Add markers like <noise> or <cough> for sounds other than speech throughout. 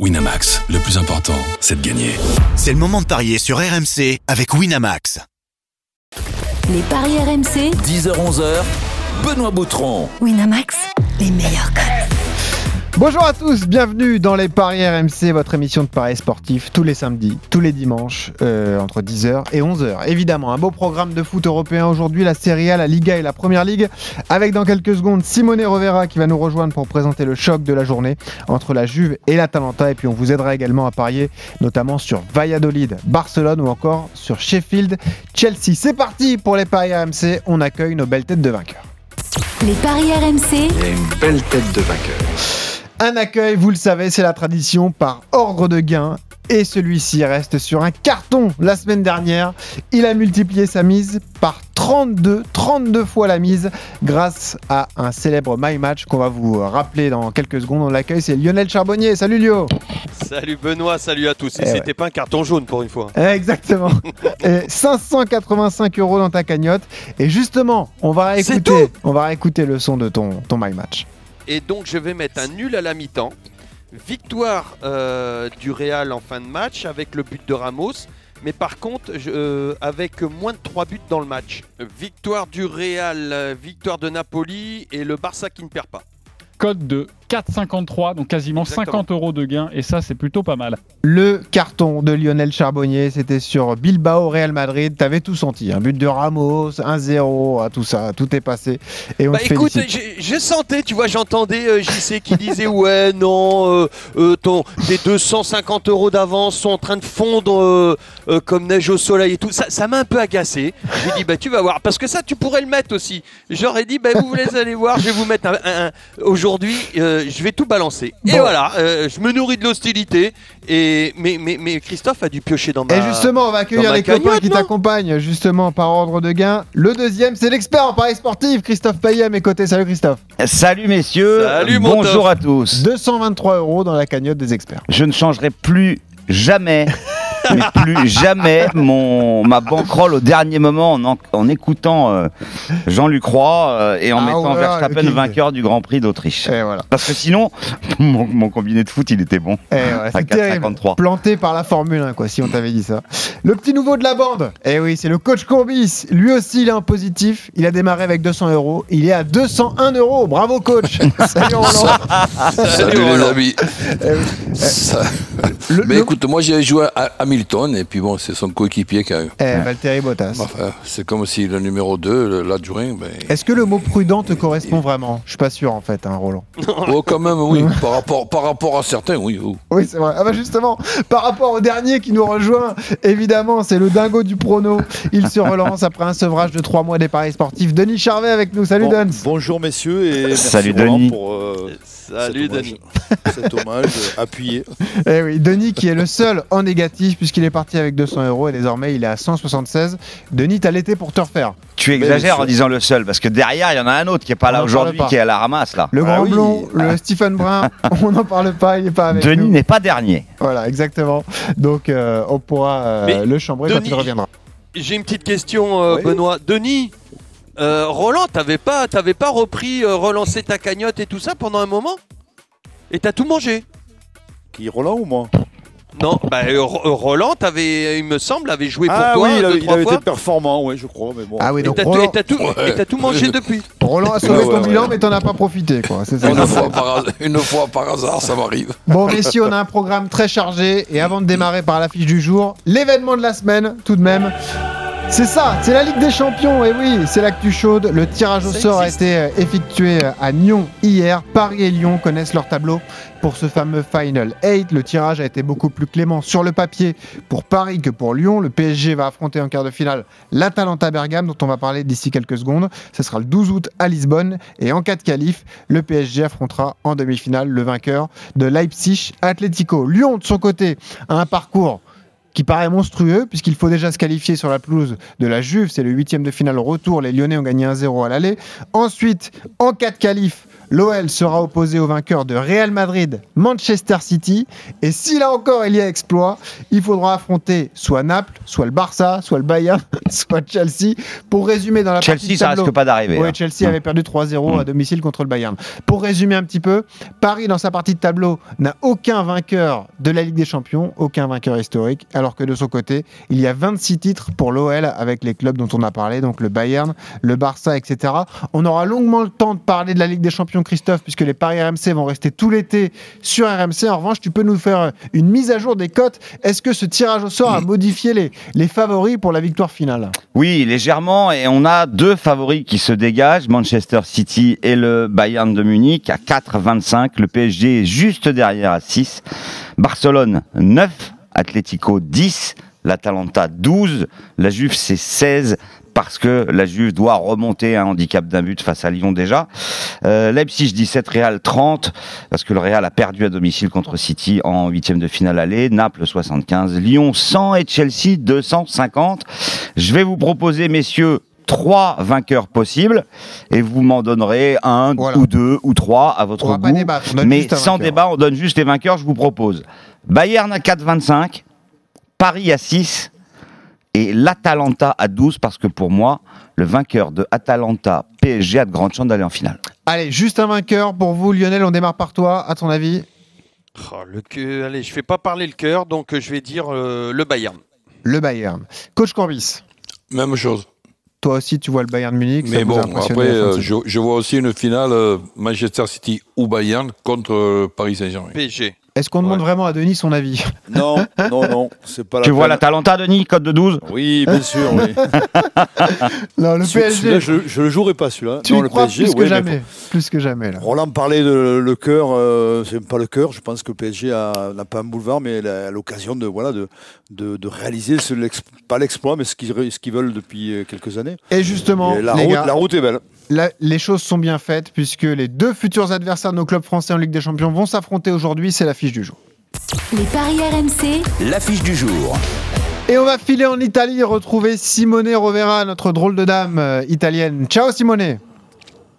Winamax, le plus important, c'est de gagner. C'est le moment de parier sur RMC avec Winamax. Les paris RMC, 10h-11h, Benoît Boutron. Winamax, les meilleurs codes. Bonjour à tous, bienvenue dans les Paris RMC, votre émission de paris sportif tous les samedis, tous les dimanches, euh, entre 10h et 11h. Évidemment, un beau programme de foot européen aujourd'hui, la Serie A, la Liga et la Première Ligue, avec dans quelques secondes Simone Rovera qui va nous rejoindre pour présenter le choc de la journée entre la Juve et l'Atalanta. Et puis on vous aidera également à parier notamment sur Valladolid, Barcelone ou encore sur Sheffield, Chelsea. C'est parti pour les Paris RMC, on accueille nos belles têtes de vainqueurs. Les paris RMC, Il y a une belle tête de vainqueur. Un accueil, vous le savez, c'est la tradition par ordre de gain. Et celui-ci reste sur un carton la semaine dernière. Il a multiplié sa mise par 32, 32 fois la mise grâce à un célèbre My Match qu'on va vous rappeler dans quelques secondes. On l'accueille, c'est Lionel Charbonnier. Salut Lio Salut Benoît, salut à tous. Et Eh ouais. c'était pas un carton jaune pour une fois. Exactement. <laughs> Et 585 euros dans ta cagnotte. Et justement, on va écouter, on va écouter le son de ton, ton My Match. Et donc je vais mettre un nul à la mi-temps. Victoire euh, du Real en fin de match avec le but de Ramos. Mais par contre, euh, avec moins de 3 buts dans le match. Victoire du Real, euh, victoire de Napoli et le Barça qui ne perd pas. code de 4,53, donc quasiment Exactement. 50 euros de gain, et ça c'est plutôt pas mal. Le carton de Lionel Charbonnier, c'était sur Bilbao Real Madrid. T'avais tout senti. Un but de Ramos, 1-0, ah, tout ça, tout est passé. Et on Bah te écoute, je sentais, tu vois, j'entendais euh, JC qui disait <laughs> ouais non, euh, euh, ton, tes 250 euros d'avance sont en train de fondre euh, euh, comme neige au soleil et tout. Ça, ça m'a un peu agacé. J'ai dit bah tu vas voir, parce que ça tu pourrais le mettre aussi. J'aurais dit bah vous voulez aller voir, je vais vous mettre un, un- un- aujourd'hui, euh, je vais tout balancer. Et voilà, euh, je me nourris de l'hostilité. Et mais, mais mais Christophe a dû piocher dans ma. Et justement, on va accueillir les copains cagnotte, qui non t'accompagnent, justement, par ordre de gain. Le deuxième, c'est l'expert en paris sportif, Christophe Payet à mes côtés. Salut Christophe. Salut messieurs, Salut, mon bonjour à tous. 223 euros dans la cagnotte des experts. Je ne changerai plus jamais, <laughs> mais plus jamais mon ma banquerolle au dernier moment en, en, en écoutant euh, Jean-Luc Roy euh, et en Ah mettant ouais, Verstappen vainqueur du Grand Prix d'Autriche. Voilà. Parce que sinon, mon, mon combiné de foot, il était bon. Et ouais, À c'est terrible. 4,53. Planté par la Formule 1, quoi, si on t'avait dit ça. Le petit nouveau de la bande. Eh oui, c'est le coach Courbis. Lui aussi, il est en positif. Il a démarré avec 200 euros. Il est à 201 euros. Bravo, coach. <laughs> Salut, Roland. Salut les Roland. amis. Eh oui. Ça- Le- Mais le- écoute, moi j'ai joué à Hamilton et puis bon, c'est son coéquipier qui a eu. Eh, Valtteri Bottas. Enfin, c'est comme si le numéro 2, l'adjoint, ben... Est-ce que le mot prudent te correspond vraiment? Je suis pas sûr en fait, hein, Roland. <laughs> Oh, quand même, oui. <laughs> par, rapport, par rapport à certains, oui. oh. Oui, c'est vrai. Ah bah justement, par rapport au dernier qui nous rejoint, évidemment, c'est le dingo du prono. Il se relance après un sevrage de trois mois des paris sportifs. Denis Charvet avec nous. Salut Bon- Duns. bonjour messieurs et merci Salut, Roland Denis. pour euh, Salut Denis. <laughs> cet hommage appuyé. Eh oui, Denis qui est le seul en négatif puisqu'il est parti avec 200 euros et désormais il est à 176. Denis, t'as l'été pour te refaire. Tu exagères en disant le seul, parce que derrière, il y en a un autre qui est pas On là parle aujourd'hui, qui est à la ramasse là. Le Ah grand oui. blond, <laughs> le Stephen Brun, <laughs> on n'en parle pas, il est pas avec Denis nous. n'est pas dernier. Voilà, exactement. Donc euh, on pourra euh, le chambrer quand il reviendra. J'ai une petite question, euh, Oui. Benoît. Denis, euh, Roland, t'avais pas, t'avais pas repris, euh, relancé ta cagnotte et tout ça pendant un moment? Et t'as tout mangé? Qui Roland ou moi? Non, bah euh, Ro- euh, Roland, t'avais, il me semble, avait joué pour Ah toi oui, il deux, avait, il trois avait fois. été performant, oui, je crois. Mais bon. Ah oui, Et donc t'as tout, Roland, et t'as tout, Ouais. et t'as tout mangé depuis. <laughs> Roland a sauvé Ouais, ton ouais, bilan, ouais. mais t'en as pas profité, quoi. C'est ça. Une fois, par, une fois par hasard, ça m'arrive. Bon, messieurs, on a un programme très chargé. Et avant de démarrer par l'affiche du jour, l'événement de la semaine, tout de même. C'est ça, c'est la Ligue des Champions. Et oui, c'est l'actu chaude. Le tirage au Ça sort a été euh, effectué euh, à Nyon hier. Paris et Lyon connaissent leur tableau pour ce fameux Final 8. Le tirage a été beaucoup plus clément sur le papier pour Paris que pour Lyon. Le PSG va affronter en quart de finale l'Atalanta Bergame, dont on va parler d'ici quelques secondes. Ce sera le 12 août à Lisbonne. Et en cas de qualif, le PSG affrontera en demi-finale le vainqueur de Leipzig Atlético. Lyon, de son côté, a un parcours qui paraît monstrueux, puisqu'il faut déjà se qualifier sur la pelouse de la Juve. C'est le huitième de finale retour. Les Lyonnais ont gagné 1-0 à l'aller. Ensuite, en cas de qualif, L'OL sera opposé au vainqueur de Real Madrid, Manchester City. Et si là encore il y a exploit, il faudra affronter soit Naples, soit le Barça, soit le Bayern, <laughs> soit Chelsea. Pour résumer dans la partie Chelsea, de ça tableau- risque pas d'arriver. Ouais, hein. Chelsea avait perdu 3-0 à domicile contre le Bayern. Pour résumer un petit peu, Paris dans sa partie de tableau n'a aucun vainqueur de la Ligue des Champions, aucun vainqueur historique, alors que de son côté, il y a 26 titres pour l'OL avec les clubs dont on a parlé, donc le Bayern, le Barça, etc. On aura longuement le temps de parler de la Ligue des Champions, Christophe, puisque les paris RMC vont rester tout l'été sur RMC. En revanche, tu peux nous faire une mise à jour des cotes. Est-ce que ce tirage au sort a modifié les, les favoris pour la victoire finale? Oui, légèrement. Et on a deux favoris qui se dégagent, Manchester City et le Bayern de Munich à 4,25. Le PSG est juste derrière à 6. Barcelone 9, Atlético 10, l'Atalanta 12, la Juve c'est 16 parce que la Juve doit remonter un handicap d'un but face à Lyon déjà. Euh, Leipzig 17, Real 30, parce que le Real a perdu à domicile contre City en huitième de finale aller. Naples 75, Lyon 100 et Chelsea 250. Je vais vous proposer, messieurs, trois vainqueurs possibles et vous m'en donnerez un Voilà. ou deux ou trois à votre On goût. pas débattre, on donne Mais juste sans débat, on donne juste les vainqueurs. Je vous propose Bayern à 4,25, Paris à 6 et l'Atalanta à 12 parce que pour moi, le vainqueur de Atalanta PSG a de grandes chances d'aller en finale. Allez, juste un vainqueur pour vous, Lionel. On démarre par toi. À ton avis, Oh, le cœur- allez, je fais pas parler le cœur, donc euh, je vais dire euh, le Bayern. le Bayern. Coach Corbis, Même chose. toi aussi, tu vois le Bayern Munich. ça Mais vous bon, a après, euh, je, je vois aussi une finale euh, Manchester City ou Bayern contre Paris Saint-Germain. PSG. Est-ce qu'on demande vraiment à Denis son avis Non, <laughs> non, non, c'est pas la Tu vois peine. l'Atalanta, Denis, code de 12 Oui, bien sûr, oui. <laughs> Non, le PSG. je, je le jouerais pas celui-là. Tu non, y le crois PSG, plus que oui, jamais. Plus que jamais, là. Roland parlait de le cœur, euh, c'est pas le cœur. Je pense que le PSG a- n'a pas un boulevard, mais elle a l'occasion de voilà de, de, de réaliser ce, l'ex- pas l'exploit, mais ce qu'ils ce qu'ils veulent depuis euh, quelques années. Et justement, Et la, les route, gars, la route est belle. Là, les choses sont bien faites puisque les deux futurs adversaires de nos clubs français en Ligue des Champions vont s'affronter aujourd'hui. C'est l'affiche du jour. Les paris RMC, L'affiche du jour. Et on va filer en Italie retrouver Simone Rovera, notre drôle de dame euh, italienne. Ciao Simone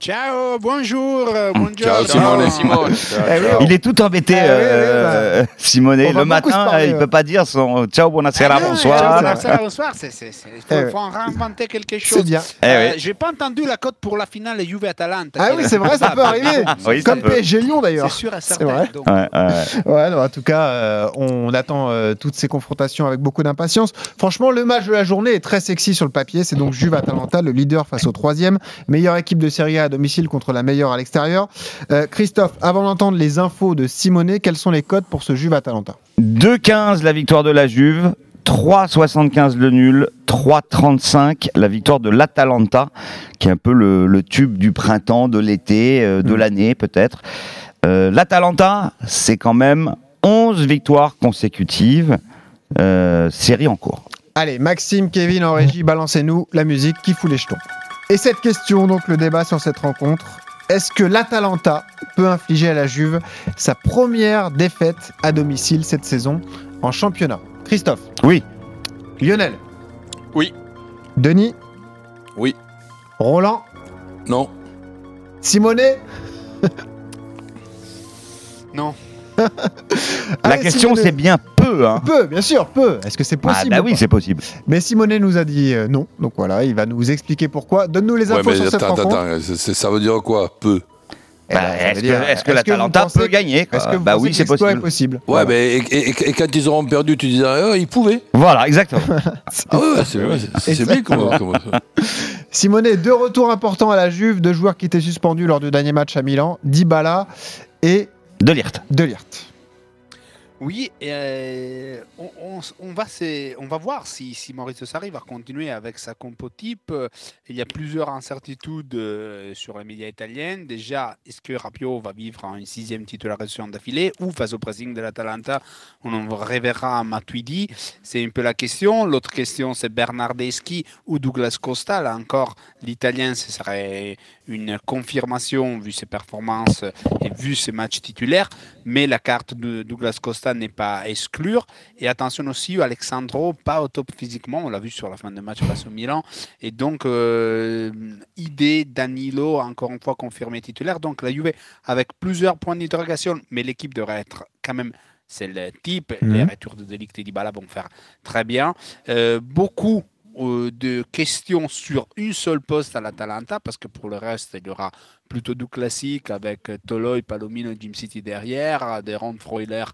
Ciao, bonjour, euh, bonjour. Ciao, Simone. Simone. Eh oui, Il est tout embêté, Ah oui, oui, euh, Simone. Le matin, parler, il ouais. peut pas dire son ciao, buonasera, Ah bonsoir. ciao, bonsoir, Il faut, Eh en réinventer quelque chose. c'est bien. Eh Euh, oui. J'ai pas entendu la cote pour la finale Juve-Atalanta. Ah oui, c'est vrai, ça peut <laughs> arriver. Oui, ça Comme. PSG Lyon d'ailleurs. C'est sûr C'est certain. vrai. donc. Ouais, ouais. Ouais, non, en tout cas, euh, on attend euh, toutes ces confrontations avec beaucoup d'impatience. Franchement, le match de la journée est très sexy sur le papier. C'est donc Juve Atalanta, le leader face au troisième, meilleure équipe de Serie A à domicile contre la meilleure à l'extérieur. Euh, Christophe, avant d'entendre les infos de Simone, quels sont les codes pour ce Juve Atalanta 2,15 la victoire de la Juve, 3,75 le nul, 3,35 la victoire de l'Atalanta, qui est un peu le, le tube du printemps, de l'été, euh, de Mm. l'année peut-être. Euh, L'Atalanta, c'est quand même 11 victoires consécutives, euh, série en cours. Allez, Maxime, Kevin en régie, balancez-nous la musique qui fout les jetons. Et cette question, donc le débat sur cette rencontre, est-ce que l'Atalanta peut infliger à la Juve sa première défaite à domicile cette saison en championnat? Christophe Oui. Lionel Oui. Denis Oui. Roland Non. Simone Non. <laughs> La Allez, question, c'est bien peu. Hein. Peu, bien sûr, peu. Est-ce que c'est Ah, possible bah ou oui, c'est possible. Mais Simone nous a dit euh, non, donc voilà, il va nous expliquer pourquoi. Donne-nous les Ouais, infos mais sur cette attends, rencontre. attends, c'est- ça veut dire quoi Peu? Eh ben, Bah, ça veut est-ce que, dire, est-ce que vous pensez- peut gagner quoi Est-ce que vous Bah pensez oui, que c'est l'exploit possible. est possible Ouais, Voilà. mais et, et- et quand ils auront perdu, tu diras, ah, ils pouvaient. Voilà, exactement. <laughs> Ah ouais, c'est ouais, c'est- c'est bien comme. comme- <laughs> Simone, deux retours importants à la Juve, deux joueurs qui étaient suspendus lors du dernier match à Milan, Dybala et De Lirt. Delirte. Oui, euh, on, va on va voir si, si Mauricio Sarri va continuer avec sa compo type. Euh, Il y a plusieurs incertitudes euh, sur les médias italiens. Déjà, est-ce que Rapio va vivre une sixième titularisation d'affilée ou face au pressing de l'Atalanta, on en reverra Matuidi C'est un peu la question. L'autre question, c'est Bernardeschi ou Douglas Costa. Là encore, l'italien, ce serait une confirmation vu ses performances et vu ses matchs titulaires. Mais la carte de Douglas Costa n'est pas à exclure. Et attention aussi, Alexandro, pas au top physiquement, on l'a vu sur la fin de match face au Milan. Et donc, euh, idée, Danilo, encore une fois confirmé titulaire. Donc la Juve avec plusieurs points d'interrogation, mais l'équipe devrait être quand même c'est le type. Mhm. Les retours de Delict et Dybala vont faire très bien. Euh, beaucoup euh, de questions sur une seule poste à l'Atalanta, parce que pour le reste, il y aura plutôt du classique avec Toloi, Palomino et Jim City derrière, des Ron Freuler,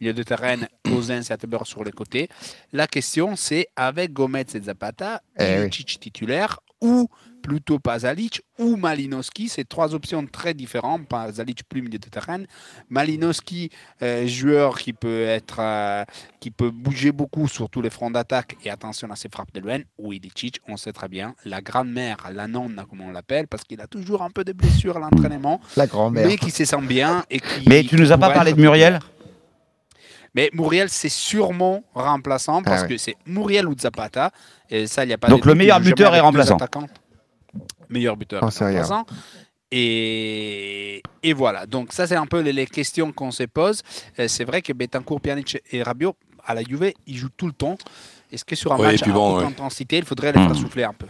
milieu de terrain, Cousins et Attenborough sur les côtés. La question, c'est avec Gomez et Zapata, Eh oui. Titulaire ou plutôt Pasalic ou Malinowski. C'est trois options très différentes. Pasalic plus milieu de terrain. Malinowski, euh, joueur qui peut être, euh, qui peut bouger beaucoup sur tous les fronts d'attaque et attention à ses frappes de loin. Ou Ilicic, on sait très bien, la grand-mère, la nonne, comme on l'appelle, parce qu'il a toujours un peu de blessures à l'entraînement, La grand-mère. mais qui se sent bien et qui. Mais tu nous as pas parlé être de Muriel? Mais Muriel, c'est sûrement remplaçant parce Ah ouais. que c'est Muriel ou Zapata. Et ça, il y a pas Donc le meilleur buteur est remplaçant. Meilleur buteur A. remplaçant. Et, et voilà. Donc ça, c'est un peu les, les questions qu'on se pose. Euh, C'est vrai que Betancourt, Pjanic et Rabiot, à la Juve, ils jouent tout le temps. Est-ce que sur un Ouais, match à bon, haute ouais. intensité, il faudrait les faire Hmm. souffler un peu?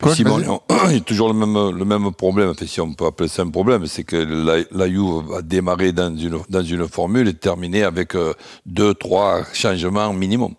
Coach, Simon, vas-y. on- <clears throat> il y a toujours le même, le même problème, enfin, si on peut appeler ça un problème, c'est que la, la Juve va démarrer dans une, dans une formule et terminer avec euh, deux, trois changements minimum.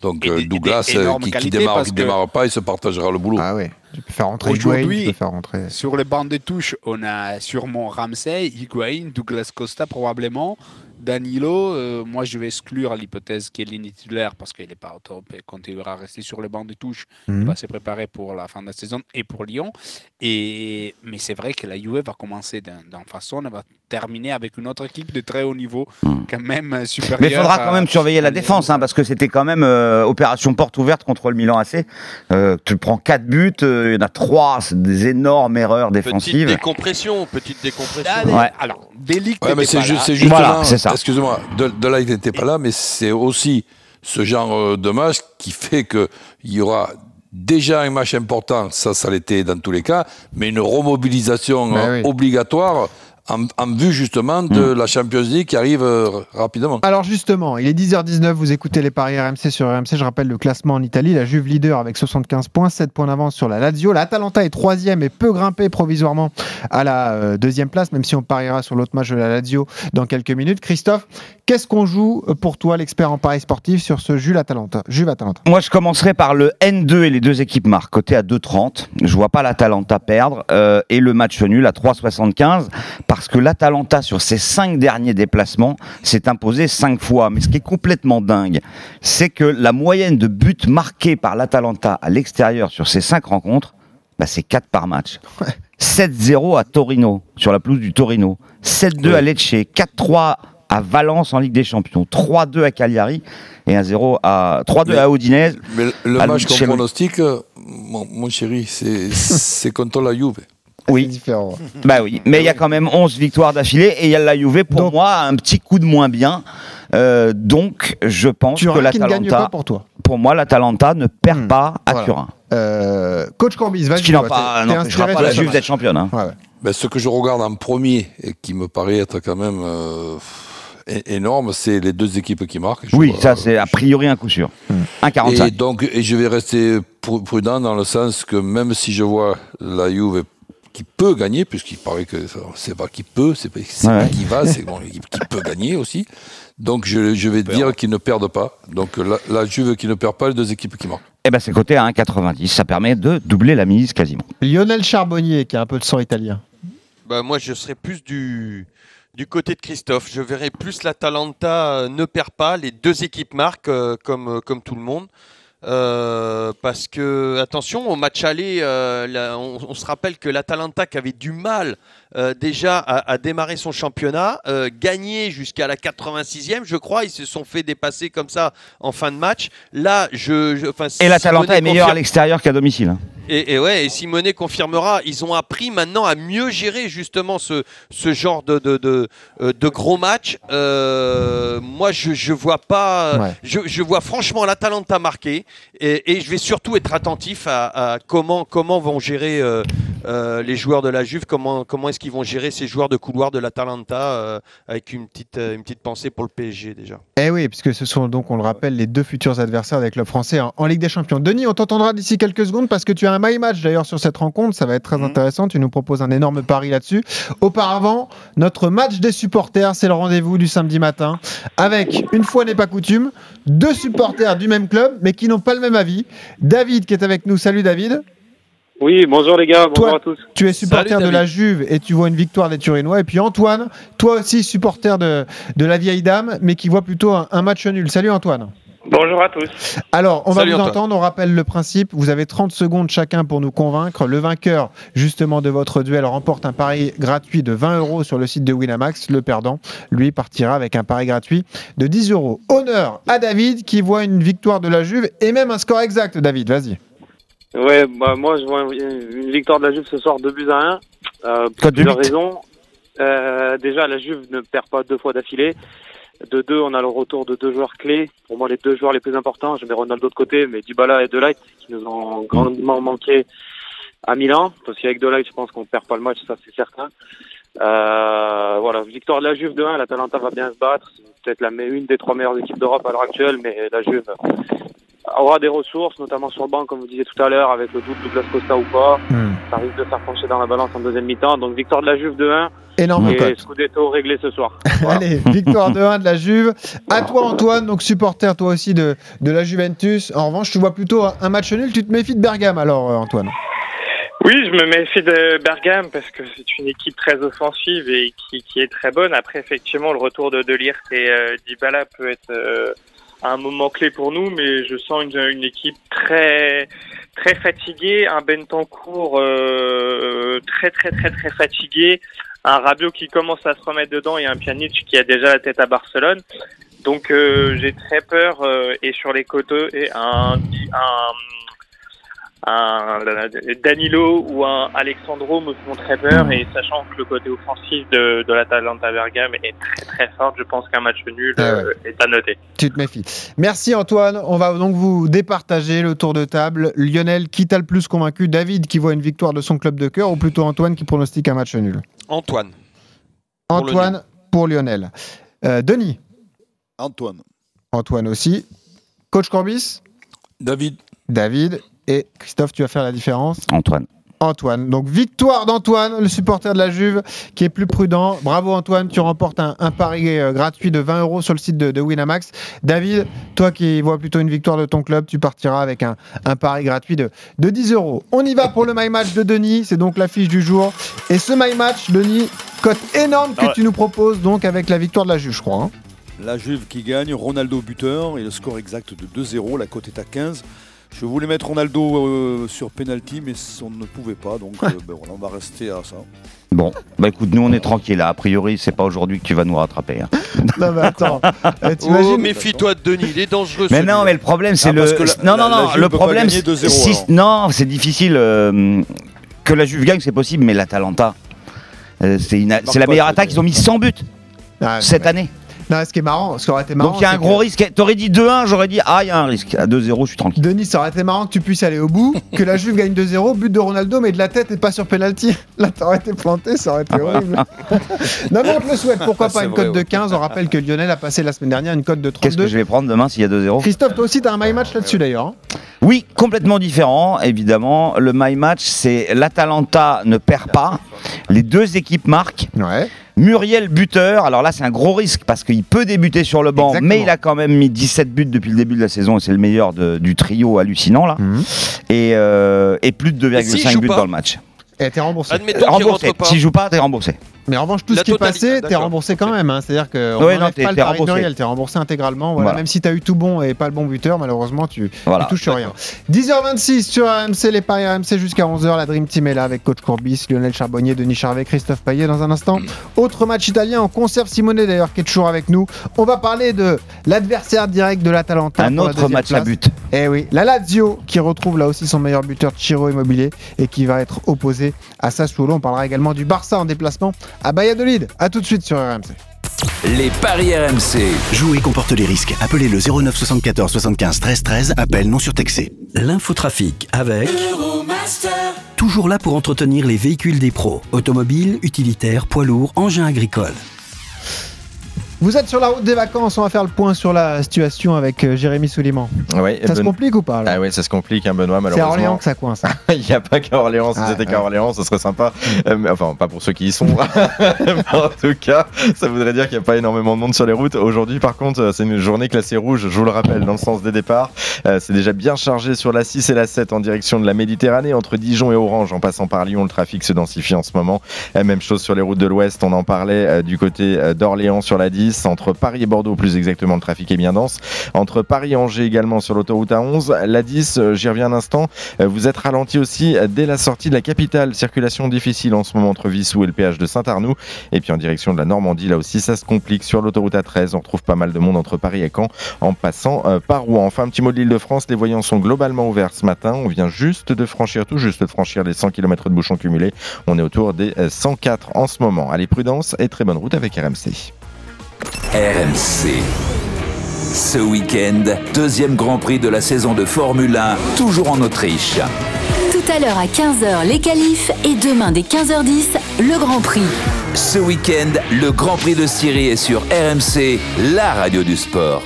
Donc Et euh, des- Douglas, euh, qui, qui démarre, qui que- démarre pas, il se partagera le boulot. Ah ouais. Tu peux faire rentrer Higuain, Aujourd'hui- faire rentrer. Sur les bancs de touche, on a sûrement Ramsey, Higuain, Douglas Costa probablement. Danilo, euh, moi je vais exclure l'hypothèse qu'il est titulaire parce qu'il n'est pas au top et continuera à rester sur les bancs de touche. Il Mhm. va se préparer pour la fin de la saison et pour Lyon. Et, mais c'est vrai que la Juve va commencer d'un- d'une façon, elle va terminer avec une autre équipe de très haut niveau, quand même supérieure. Hmm. Mais il faudra quand même surveiller la défense, hein, parce que c'était quand même euh, opération porte ouverte contre le Milan AC. Euh, tu prends 4 buts, euh, il y en a 3, c'est des énormes erreurs Petite défensives. décompression, petite décompression. Ah, mais- Ouais. Alors, Delict Ouais, mais c'est ju- là. c'est justement, Voilà, c'est ça. excuse-moi, de, de là il n'était pas là, mais c'est aussi ce genre de match qui fait qu'il y aura déjà un match important, ça, ça l'était dans tous les cas, mais une remobilisation oui. obligatoire en, en vue justement de Mm. la Champions League qui arrive euh, rapidement. Alors justement, il est 10h19, vous écoutez les paris RMC sur RMC, je rappelle le classement en Italie, la Juve leader avec 75 points, 7 points d'avance sur la Lazio, l'Atalanta est troisième et peut grimper provisoirement à la euh, deuxième place, même si on pariera sur l'autre match de la Lazio dans quelques minutes. Christophe, qu'est-ce qu'on joue euh, pour toi, l'expert en paris sportif, sur ce Juve Atalanta Juve Atalanta? Moi, je commencerai par le N2 et les deux équipes marquent, côté à 2,30. Je vois pas l'Atalanta perdre. euh, et le match nul à 3,75, parce que l'Atalanta, sur ses cinq derniers déplacements, s'est imposé cinq fois. Mais ce qui est complètement dingue, c'est que la moyenne de buts marqués par l'Atalanta à l'extérieur sur ces cinq rencontres, bah, c'est 4 par match. 7-0 à Torino, sur la pelouse du Torino. 7-2 à Lecce, 4-3 à Valence en Ligue des Champions, 3-2 à Cagliari et 1-0 à 3-2 Mais- à Udinese. Mais le match qu'on pronostique, euh, mon, mon chéri, c'est c'est contre la Juve. Oui, différent. bah oui, mais il y a quand même 11 victoires d'affilée et il y a la Juve pour Donc- moi un petit coup de moins bien. Euh, donc je pense que pas l'Atalanta, pour toi pour moi l'Atalanta ne perd Hmm, pas à voilà. Turin. Euh, Coach Corbis, vas-y. Ce qui pas- inspiré pas la Juve d'être championne. hein. Ouais, ouais. Ben, ce que je regarde en premier et qui me paraît être quand même euh, énorme, c'est les deux équipes qui marquent. Je Oui, vois- ça c'est a priori un coup sûr. Et 1,45. donc, et je vais rester pru- prudent dans le sens que même si je vois la Juve qui peut gagner, puisqu'il paraît que c'est pas qui peut, c'est pas, Ouais, qui va, c'est bon, qui qui peut gagner aussi. Donc je, je vais dire qu'ils ne perdent pas. Donc la, la Juve qui ne perd pas, les deux équipes qui marquent. Eh ben c'est coté à 1,90. Ça permet de doubler la mise quasiment. Lionel Charbonnier, qui a un peu de sang italien. Bah, moi, je serais plus du, du côté de Christophe. Je verrais plus l'Atalanta euh, ne perd pas. Les deux équipes marquent euh, comme, euh, comme tout le monde. Euh, parce que, attention, au match aller, euh, on, on se rappelle que l'Atalanta qui avait du mal euh, déjà à, à démarrer son championnat, euh, gagné jusqu'à la 86e, je crois, ils se sont fait dépasser comme ça en fin de match. Là, je, je enfin, Et l'Atalanta Simone est meilleur à l'extérieur qu'à domicile. hein. et, et ouais, et Simonet confirmera, ils ont appris maintenant à mieux gérer justement ce, ce genre de, de, de, euh, de gros match. Euh, moi, je, je vois pas, Ouais. je, je vois franchement l'Atalanta marquer et, et je vais surtout être attentif à, à comment, comment vont gérer euh, euh, les joueurs de la Juve, comment, comment est-ce qu'ils vont gérer ces joueurs de couloir de l'Atalanta euh, avec une petite, euh, une petite pensée pour le PSG déjà. Eh oui, puisque ce sont donc, on le rappelle, les deux futurs adversaires des clubs français en, en Ligue des Champions. Denis, on t'entendra d'ici quelques secondes parce que tu as un my match d'ailleurs sur cette rencontre. Ça va être très Mhm. intéressant. Tu nous proposes un énorme pari là-dessus. Auparavant, notre match des supporters, c'est le rendez-vous du samedi matin avec, une fois n'est pas coutume, deux supporters du même club mais qui n'ont pas le même avis. David qui est avec nous. Salut David. Oui, bonjour les gars, bonjour Toi, à tous. Tu es supporter Salut, de la Juve et tu vois une victoire des Turinois. Et puis Antoine, toi aussi supporter de, de la vieille dame, mais qui voit plutôt un, un match nul. Salut Antoine. Bonjour à tous. Alors, on Salut, va vous Antoine. entendre. On rappelle le principe. Vous avez 30 secondes chacun pour nous convaincre. Le vainqueur, justement, de votre duel remporte un pari gratuit de 20 euros sur le site de Winamax. Le perdant, lui, partira avec un pari gratuit de 10 euros. Honneur à David qui voit une victoire de la Juve et même un score exact. David, vas-y. Ouais, bah, moi je vois une victoire de la Juve ce soir, 2 buts à 1. Euh, pour Code plusieurs raisons. Euh, déjà, la Juve ne perd pas deux fois d'affilée. De deux, on a le retour de deux joueurs clés. Pour moi, les deux joueurs les plus importants, je mets Ronaldo de côté, mais Dybala et Delight qui nous ont grandement manqué à Milan. Parce qu'avec Delight, je pense qu'on perd pas le match, ça c'est certain. Euh, voilà, victoire de la Juve de 1, l'Atalanta va bien se battre. C'est peut-être la une des trois meilleures équipes d'Europe à l'heure actuelle, mais la Juve aura des ressources, notamment sur le banc, comme vous disiez tout à l'heure, avec le doute de Douglas Costa ou pas. Ça risque de faire pencher dans la balance en deuxième mi-temps. Donc victoire de la Juve de 1 Énorme et cote. Scudetto réglé ce soir. <laughs> Voilà. Allez, victoire <laughs> de 1 de la Juve. À toi, Antoine, donc supporter toi aussi de, de la Juventus. En revanche, tu vois plutôt un- un match nul. Tu te méfies de Bergame alors, euh, Antoine? Oui, je me méfie de Bergame parce que c'est une équipe très offensive et qui, qui est très bonne. Après, effectivement, le retour de Delirte et euh, Dybala peut être euh, un moment clé pour nous, mais je sens une, une équipe très très fatiguée, un Bentancourt euh, très très très très fatigué, un Rabiot qui commence à se remettre dedans et un Pjanic qui a déjà la tête à Barcelone. Donc euh, j'ai très peur euh, et sur les côtés et un un un Danilo ou un Alexandro me font très peur et sachant que le côté offensif de, de l'Atalanta Bergame est très très fort, je pense qu'un match nul Ah euh, est à noter. Tu te méfies. Merci Antoine. On va donc vous départager le tour de table. Lionel, qui t'a le plus convaincu? David qui voit une victoire de son club de cœur? Ou plutôt Antoine qui pronostique un match nul? Antoine. Antoine pour Lionel. Euh, Denis Antoine. Antoine aussi. Coach Corbis David. David. Et Christophe, tu vas faire la différence Antoine. Antoine. Donc victoire d'Antoine, le supporter de la Juve, qui est plus prudent. Bravo Antoine, tu remportes un, un pari euh, gratuit de 20 euros sur le site de, de Winamax. David, toi qui vois plutôt une victoire de ton club, tu partiras avec un, un pari gratuit de, de 10 euros. On y va pour le My Match de Denis, c'est donc l'affiche du jour. Et ce My Match, Denis, cote énorme que Ah ouais. tu nous proposes donc avec la victoire de la Juve, je crois. hein. La Juve qui gagne, Ronaldo buteur et le score exact de 2-0, la cote est à 15. Je voulais mettre Ronaldo euh, sur penalty, mais on ne pouvait pas, donc euh, <laughs> ben voilà, on va rester à ça. Bon, bah écoute, nous on est tranquille. là. A priori, c'est pas aujourd'hui que tu vas nous rattraper. hein. Non mais <laughs> attends, euh, Oh, méfie-toi de Denis, il est dangereux. Mais celui-là. non, mais le problème, c'est Ah, le. parce que la- non, non, la- la non. Juve Le peut pas problème, gagner c'est 2-0, si- alors. non, c'est difficile. euh, que la Juve gagne, c'est possible, mais l'Atalanta, euh, c'est une- c'est la pas meilleure cette attaque. Ils ont mis 100 buts Ah, cette mais- année. Non, ce qui est marrant, ce qui aurait été marrant. Donc il y a un gros que- risque. T'aurais dit 2-1, j'aurais dit ah, il y a un risque. À 2-0, je suis tranquille. Denis, ça aurait été marrant que tu puisses aller au bout, <laughs> que la Juve gagne 2-0, but de Ronaldo, mais de la tête et pas sur penalty. <laughs> Là, t'aurais été planté, ça aurait été horrible. <laughs> non, mais on te le souhaite, pourquoi Ah, pas une cote de ouais. 15 On rappelle que Lionel a passé la semaine dernière une cote de Qu'est-ce que 32. je vais prendre demain s'il y a 2-0 Christophe, toi aussi, t'as un my match là-dessus d'ailleurs. hein. Oui, complètement différent, évidemment. Le My Match, c'est l'Atalanta ne perd pas. Les deux équipes marquent. Ouais. Muriel buteur, alors là c'est un gros risque parce qu'il peut débuter sur le banc, Exactement. mais il a quand même mis 17 buts depuis le début de la saison et c'est le meilleur de- du trio hallucinant là. Mhm. Et, euh, et plus de Et s'il 2,5 joue buts pas dans le match. Et t'es remboursé. Admettons Remboursé. S'il joue pas, t'es remboursé. Mais en revanche, tout La ce qui est passé, t'es d'accord. remboursé quand même. hein. C'est-à-dire qu'on Ouais, non, t'es- pas le t'es remboursé. T'es remboursé intégralement. Voilà. Voilà. Même si t'as eu tout bon et pas le bon buteur, malheureusement, tu, Voilà. tu touches rien. 10h26 sur RMC, les paris RMC jusqu'à 11h. La Dream Team est là avec Coach Courbis, Lionel Charbonnier, Denis Charvet, Christophe Payet dans un instant. <clears throat> Autre match italien, on conserve Simone d'ailleurs qui est toujours avec nous. On va parler de l'adversaire direct de l'Atalanta. Un la autre match à place. but. Eh oui, la Lazio qui retrouve là aussi son meilleur buteur Chiro Immobilier et qui va être opposé à Sassuolo. On parlera également du Barça en déplacement à Valladolid. A tout de suite sur RMC. Les paris RMC. Jouer comporte les risques. Appelez le 09 74 75 13 13. Appel non surtaxé. L'infotrafic avec toujours là pour entretenir les véhicules des pros. Automobiles, utilitaires, poids lourds, engins agricoles. Vous êtes sur la route des vacances, on va faire le point sur la situation avec euh, Jérémy Souliman. Ouais, Ça se complique ou pas là Ah ouais, ça se complique, hein, Benoît, C'est à malheureusement. Orléans que ça coince. hein. <laughs> Il n'y a pas qu'à Orléans, si Ah, c'était qu'à. Orléans, ce serait sympa. Euh, mais enfin, pas pour ceux qui y sont. <laughs> Mais en tout cas, ça voudrait dire qu'il n'y a pas énormément de monde sur les routes. Aujourd'hui, par contre, euh, c'est une journée classée rouge, je vous le rappelle, dans le sens des départs. Euh, c'est déjà bien chargé sur la 6 et la 7 en direction de la Méditerranée, entre Dijon et Orange, en passant par Lyon. Le trafic se densifie en ce moment. Euh, même chose sur les routes de l'Ouest, on en parlait du côté d'Orléans sur la 10, entre Paris et Bordeaux, plus exactement, le trafic est bien dense. Entre Paris et Angers également sur l'autoroute A11. La 10, euh, j'y reviens un instant. Euh, Vous êtes ralenti aussi euh, dès la sortie de la capitale. Circulation difficile en ce moment entre Vissou et le péage de Saint-Arnoux. Et puis en direction de la Normandie, là aussi, ça se complique. Sur l'autoroute A13, on retrouve pas mal de monde entre Paris et Caen en passant par Rouen. Enfin, un petit mot de l'île de France. Les voyants sont globalement ouverts ce matin. On vient juste de franchir, tout juste de franchir les 100 km de bouchons cumulés. On est autour des euh, 104 en ce moment. Allez, prudence et très bonne route avec RMC. RMC. Ce week-end, deuxième Grand Prix de la saison de Formule 1, toujours en Autriche. Tout à l'heure à 15h, les qualifs et demain dès 15h10, le Grand Prix. Ce week-end, le Grand Prix de Syrie est sur RMC, la radio du sport.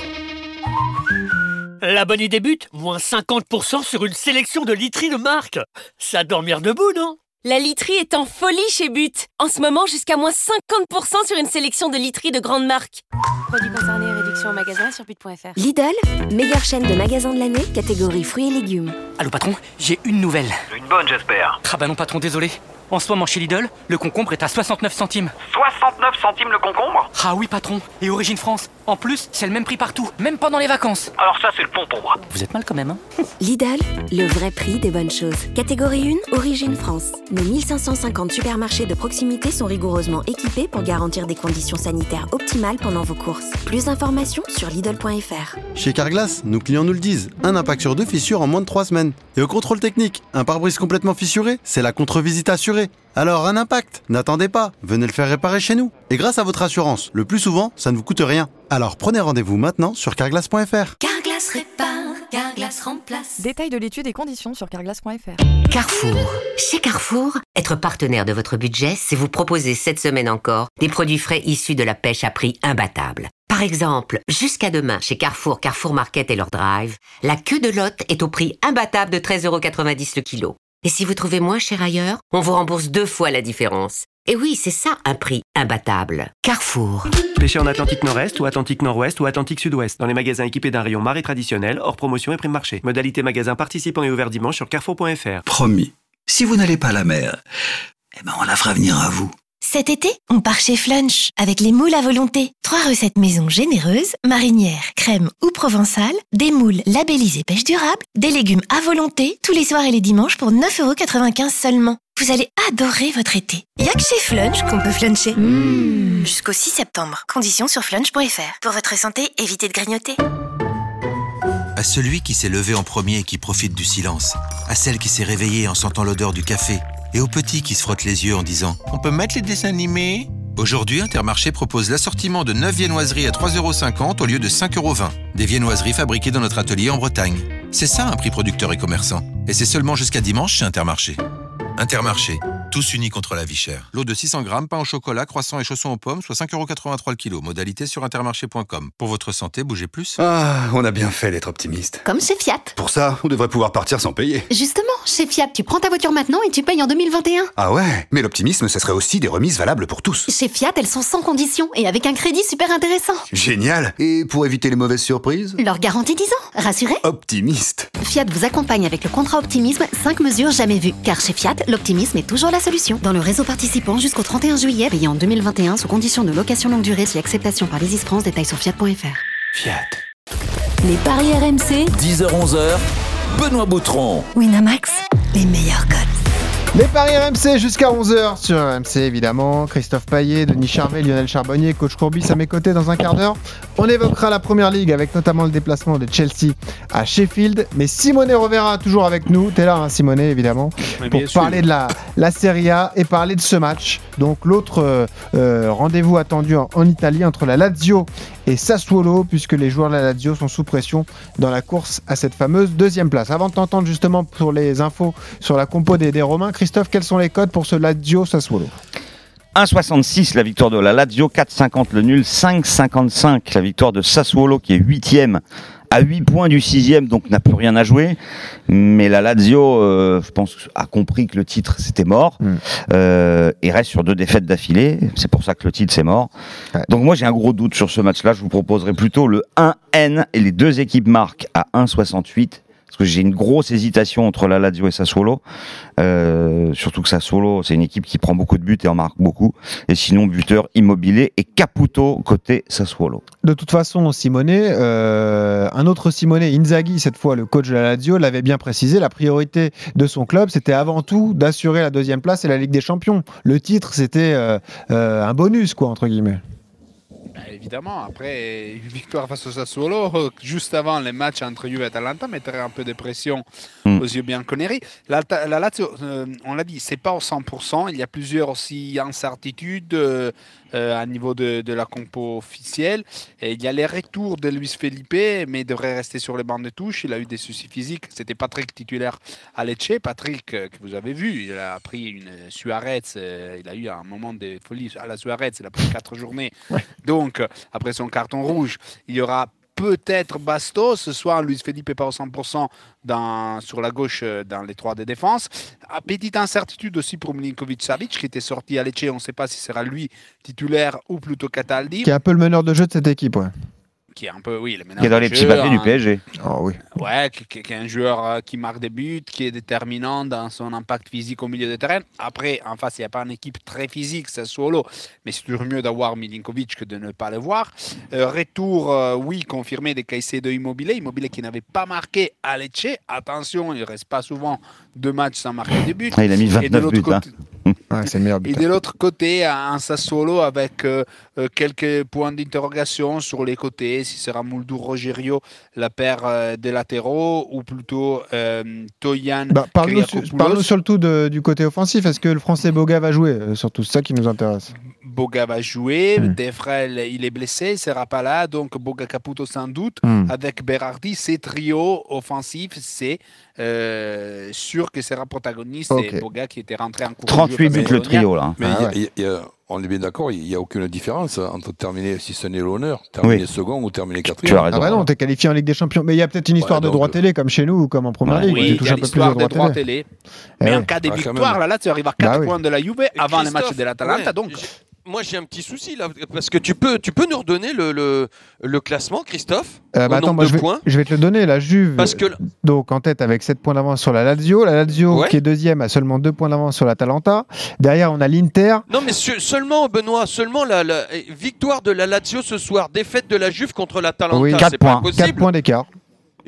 La bonne idée débute, moins 50% sur une sélection de literies de marque. Ça dormir debout, non? La literie est en folie chez But. En ce moment, jusqu'à moins 50% sur une sélection de literies de grandes marques. Produits concernés, réduction en magasin sur but.fr. Lidl, meilleure chaîne de magasins de l'année, catégorie fruits et légumes. Allô patron, j'ai une nouvelle. Une bonne, j'espère. Ah bah non patron, désolé. En ce moment chez Lidl, le concombre est à 69 centimes. 69 centimes le concombre Ah oui patron, et Origine France. En plus, c'est le même prix partout, même pendant les vacances. Alors ça, c'est le pont pour moi. Vous êtes mal quand même, hein <laughs> Lidl, le vrai prix des bonnes choses. Catégorie 1, Origine France. Nos 1550 supermarchés de proximité sont rigoureusement équipés pour garantir des conditions sanitaires optimales pendant vos courses. Plus d'informations sur Lidl.fr. Chez Carglass, nos clients nous le disent, un impact sur deux fissures en moins de 3 semaines. Et au contrôle technique, un pare-brise complètement fissuré, c'est la contre-visite assurée. Alors un impact, n'attendez pas, venez le faire réparer chez nous. Et grâce à votre assurance, le plus souvent, ça ne vous coûte rien. Alors prenez rendez-vous maintenant sur carglass.fr. Carglass répare, Carglass remplace. Détail de l'étude et conditions sur carglass.fr. Carrefour. Chez Carrefour, être partenaire de votre budget, c'est vous proposer cette semaine encore des produits frais issus de la pêche à prix imbattable. Par exemple, jusqu'à demain, chez Carrefour, Carrefour Market et leur drive, la queue de lotte est au prix imbattable de 13,90€ le kilo. Et si vous trouvez moins cher ailleurs, on vous rembourse deux fois la différence. Et oui, c'est ça un prix imbattable. Carrefour. Pêché en Atlantique Nord-Est ou Atlantique Nord-Ouest ou Atlantique Sud-Ouest. Dans les magasins équipés d'un rayon marée traditionnel, hors promotion et prime marché. Modalité magasin participant et ouvert dimanche sur carrefour.fr. Promis. Si vous n'allez pas à la mer, eh ben on la fera venir à vous. Cet été, on part chez Flunch avec les moules à volonté. Trois recettes maison généreuses, marinière, crème ou provençale, des moules labellisés pêche durable, des légumes à volonté, tous les soirs et les dimanches pour 9,95€ seulement. Vous allez adorer votre été. Y'a que chez Flunch qu'on peut fluncher. Jusqu'au 6 septembre. Conditions sur flunch.fr. Pour votre santé, évitez de grignoter. À celui qui s'est levé en premier et qui profite du silence. À celle qui s'est réveillée en sentant l'odeur du café. Et au petit qui se frotte les yeux en disant On peut mettre les dessins animés? Aujourd'hui, Intermarché propose l'assortiment de 9 viennoiseries à 3,50€ au lieu de 5,20€. Des viennoiseries fabriquées dans notre atelier en Bretagne. C'est ça un prix producteur et commerçant. Et c'est seulement jusqu'à dimanche chez Intermarché. Intermarché, tous unis contre la vie chère. Lot de 600 grammes, pain au chocolat, croissant et chaussons aux pommes, soit 5,83€ le kilo. Modalité sur intermarché.com. Pour votre santé, bougez plus. Ah, on a bien fait d'être optimiste. Comme chez Fiat. Pour ça, on devrait pouvoir partir sans payer. Justement, chez Fiat, tu prends ta voiture maintenant et tu payes en 2021. Ah ouais, mais l'optimisme, ce serait aussi des remises valables pour tous. Chez Fiat, elles sont sans condition et avec un crédit super intéressant. Génial Et pour éviter les mauvaises surprises Leur garantie 10 ans, rassurez Optimiste. Fiat vous accompagne avec le contrat Optimisme 5 mesures jamais vues. Car chez Fiat, l'optimisme est toujours la solution. Dans le réseau participant jusqu'au 31 juillet, payé en 2021 sous condition de location longue durée si acceptation par les France, détails sur fiat.fr. Fiat. Les paris RMC, 10h-11h, Benoît Boutron. Winamax, les meilleurs codes. Les paris RMC jusqu'à 11h sur RMC évidemment. Christophe Paillet, Denis Charvet, Lionel Charbonnier, coach Courbis à mes côtés dans un quart d'heure. On évoquera la première ligue avec notamment le déplacement de Chelsea à Sheffield. Mais Simone Rovera toujours avec nous. T'es là, hein, Simone, évidemment, pour sûr. parler de la, la Serie A et parler de ce match. Donc l'autre euh, euh, rendez-vous attendu en, en Italie entre la Lazio et Sassuolo, puisque les joueurs de la Lazio sont sous pression dans la course à cette fameuse deuxième place. Avant de t'entendre justement pour les infos sur la compo des, des Romains, Christophe, quels sont les codes pour ce Lazio Sassuolo 1,66 la victoire de la Lazio, 4,50 le nul, 5,55 la victoire de Sassuolo qui est 8 à 8 points du 6 donc n'a plus rien à jouer. Mais la Lazio, euh, je pense, a compris que le titre c'était mort euh, et reste sur deux défaites d'affilée. C'est pour ça que le titre c'est mort. Donc moi j'ai un gros doute sur ce match-là. Je vous proposerai plutôt le 1N et les deux équipes marquent à 1,68 parce que j'ai une grosse hésitation entre la Lazio et Sassuolo. Euh, surtout que Sassuolo, c'est une équipe qui prend beaucoup de buts et en marque beaucoup. Et sinon, buteur immobilier et Caputo côté Sassuolo. De toute façon, Simone, euh, un autre Simone, Inzaghi, cette fois le coach de la Lazio, l'avait bien précisé. La priorité de son club, c'était avant tout d'assurer la deuxième place et la Ligue des Champions. Le titre, c'était euh, euh, un bonus, quoi, entre guillemets. Bah, évidemment, après, <laughs> une victoire face au Sassuolo, euh, juste avant les matchs entre Juve et Atalanta, mettrait un peu de pression Mm. aux yeux bianconeri. La, la Lazio, euh, on l'a dit, c'est pas au 100%. Il y a plusieurs aussi incertitudes euh, euh, à niveau de, de la compo officielle. Et il y a les retours de Luis Felipe, mais il devrait rester sur les bancs de touche. Il a eu des soucis physiques. C'était Patrick titulaire à Lecce. Patrick, euh, que vous avez vu, il a pris une Suarez. euh, il a eu un moment de folie à la Suarez. Il a pris quatre journées. Donc, après son carton rouge, il y aura peut-être Bastos. Ce soir, Luis Felipe pas au 100% dans, sur la gauche euh, dans les trois de défense. Ah, petite incertitude aussi pour Milinkovic Savic qui était sorti à Lecce. On ne sait pas si sera lui titulaire ou plutôt Cataldi. Qui est un peu le meneur de jeu de cette équipe, ouais. Qui est un peu, oui, le Qui est dans les petits papiers du PSG. Oh oui. Ouais, qui, qui- qui est un joueur euh, qui marque des buts, qui est déterminant dans son impact physique au milieu de terrain. Après, en face, il n'y a pas une équipe très physique, c'est solo, mais c'est toujours mieux d'avoir Milinkovic que de ne pas le voir. Euh, retour, euh, oui, confirmé des Caicedo Immobilier, Immobilier qui n'avait pas marqué à Lecce. Attention, il ne reste pas souvent deux matchs sans marquer des buts. Ah, il a mis Et de 29 l'autre buts. côté- hein. <laughs> c'est le meilleur et de l'autre côté, un Sassuolo avec euh, euh, quelques points d'interrogation sur les côtés, si sera Muldur Rogerio la paire euh, des latéraux ou plutôt euh, Toyan Bah, Parle-nous surtout de- du côté offensif. Est-ce que le français Boga va jouer? Surtout c'est ça qui nous intéresse. Boga va jouer, Hmm. Defrel il est blessé, il sera pas là, donc Boga Caputo sans doute. Hmm. Avec Berardi, c'est trio offensif, c'est euh, sûr que sera protagoniste. Ok. Et Boga qui était rentré en cours de 38 jeu buts le trio, là. Mais Ah il y a- ouais. il y a- il y a- on est bien d'accord, il n'y a aucune différence entre terminer, si ce n'est l'honneur, terminer Oui. second ou terminer quatrième. Ah bah non, t'es qualifié en Ligue des Champions. Mais il y a peut-être une histoire de droit télé comme chez nous ou comme en Première Ligue. Oui, il y a un peu plus l'histoire de droits télé. télé. Eh Mais ouais. en cas de Ah, quand victoire, là, là, tu arrives à 4 Bah oui. points de la Juve avant les matchs de l'Atalanta. ouais, Donc, Moi, j'ai un petit souci là, parce que tu peux, tu peux nous redonner le, le, le classement, Christophe Euh, bah au attends, nombre moi, de je, vais, points je vais te le donner. La Juve, Parce que- donc en tête avec 7 points d'avance sur la Lazio. La Lazio, Ouais. qui est deuxième, a seulement 2 points d'avance sur l'Atalanta. Derrière, on a l'Inter. Non, mais se- seulement, Benoît, seulement la, la- victoire de la Lazio ce soir, défaite de la Juve contre l'Atalanta, Oui, c'est 4 pas points. possible. 4 points d'écart.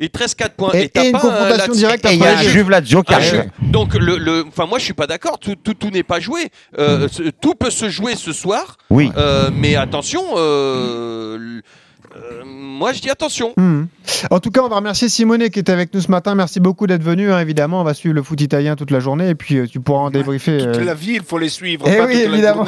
Il te reste 4 points. Et- t'as et une pas, confrontation Lazio- directe Et il y a Juve-Lazio qui Ah, arrive. Donc, le, le- enfin, moi, je suis pas d'accord. Tout, tout, tout n'est pas joué. Euh, ce- Tout peut se jouer ce soir. Oui. Euh, mais attention. euh, euh, moi, je dis attention. Hmm. En tout cas, on va remercier Simone qui était avec nous ce matin. Merci beaucoup d'être venu. hein, évidemment, on va suivre le foot italien toute la journée et puis euh, tu pourras en débriefer. toute euh, la vie, il faut les suivre. Eh pas oui, toute évidemment.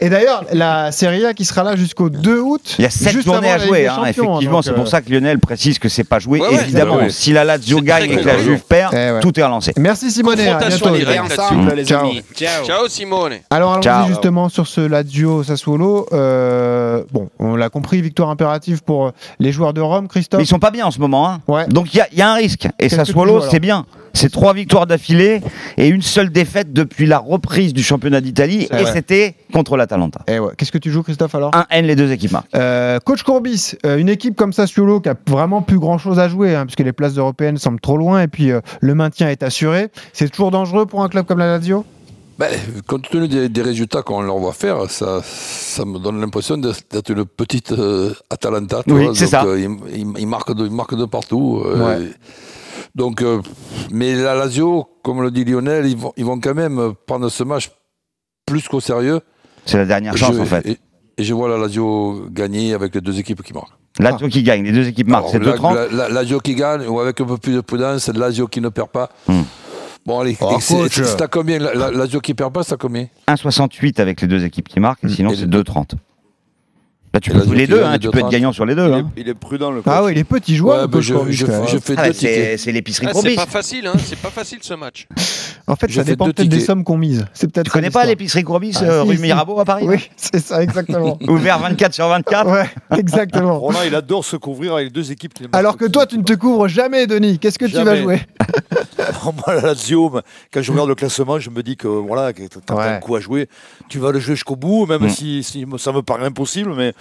Et d'ailleurs, la Serie A qui sera là jusqu'au 2 août. Il y a 7 juste journées à jouer, hein, effectivement. donc, C'est pour euh, ça que Lionel précise que c'est pas joué. Ouais, ouais, Évidemment, si la Lazio gagne et que la. Juve perd, Eh ouais. tout est relancé. Merci Simone. à bientôt. Et ensemble, les Ciao. amis. Ciao. Ciao, Simone. Alors allons-y Ciao. justement sur ce Lazio Sassuolo. Euh, bon, on l'a compris, victoire impérative pour euh, les joueurs de Rome, Christophe. Mais ils sont pas bien en ce moment. Hein. Ouais. Donc il y, a- il y a un risque. Et tu Sassuolo, c'est bien. C'est trois victoires d'affilée et une seule défaite depuis la reprise du championnat d'Italie. Et c'était contre l'Atalanta. Eh ouais. Qu'est-ce que tu joues, Christophe alors Un N les deux équipes marquent. Euh, Coach Courbis, euh, une équipe comme Sassuolo qui a vraiment plus grand chose à jouer, hein, puisque les places européennes semblent trop loin et puis euh, le maintien est assuré. C'est toujours dangereux pour un club comme la Lazio? Ben, compte tenu des, des résultats qu'on leur voit faire, ça, ça me donne l'impression d'être une petite euh, Atalanta. Oui, c'est ça. euh, ils, marquent de, de partout. euh, Ouais. Donc, mais la Lazio, comme le dit Lionel, ils vont, ils vont quand même prendre ce match plus qu'au sérieux. C'est la dernière chance Je- en fait. Et, et je vois la Lazio gagner avec les deux équipes qui marquent. Lazio qui gagne, les deux équipes marquent. C'est la, 2-30. la- la- Lazio qui gagne, ou avec un peu plus de prudence, c'est Lazio qui ne perd pas. Hmm. Bon, allez, Oh, c'est- coach. à combien la, qui perd pas, c'est à combien 1,68 avec les deux équipes qui marquent. Et sinon, c'est les- 2,30. Bah, tu peux jouer les qui deux, hein, tu peux être 30. gagnant sur les deux. hein. Il est prudent le Ah ouais, il est petit joueur. Ouais, coach je- je- je fais Ah, deux c'est l'épicerie Ah, c'est pas facile, hein, c'est pas facile ce match. En fait, Je ça dépend peut-être des sommes qu'on mise. C'est peut-être Tu connais pas l'épicerie Courbis, Ah, euh, si, rue si. Mirabeau à Paris Oui, <laughs> c'est ça, exactement. <laughs> Ouvert 24 sur 24 Ouais, exactement. <laughs> Roland, il adore se couvrir avec les deux équipes aime Alors que toi, tu ne te couvres jamais, Denis. Qu'est-ce que tu vas Jamais. <laughs> Moi, la Lazio, quand je regarde le classement, je me dis que voilà, que t'as Ouais. un coup à jouer, tu vas le jouer jusqu'au bout, même Mm. si, si ça me paraît impossible, mais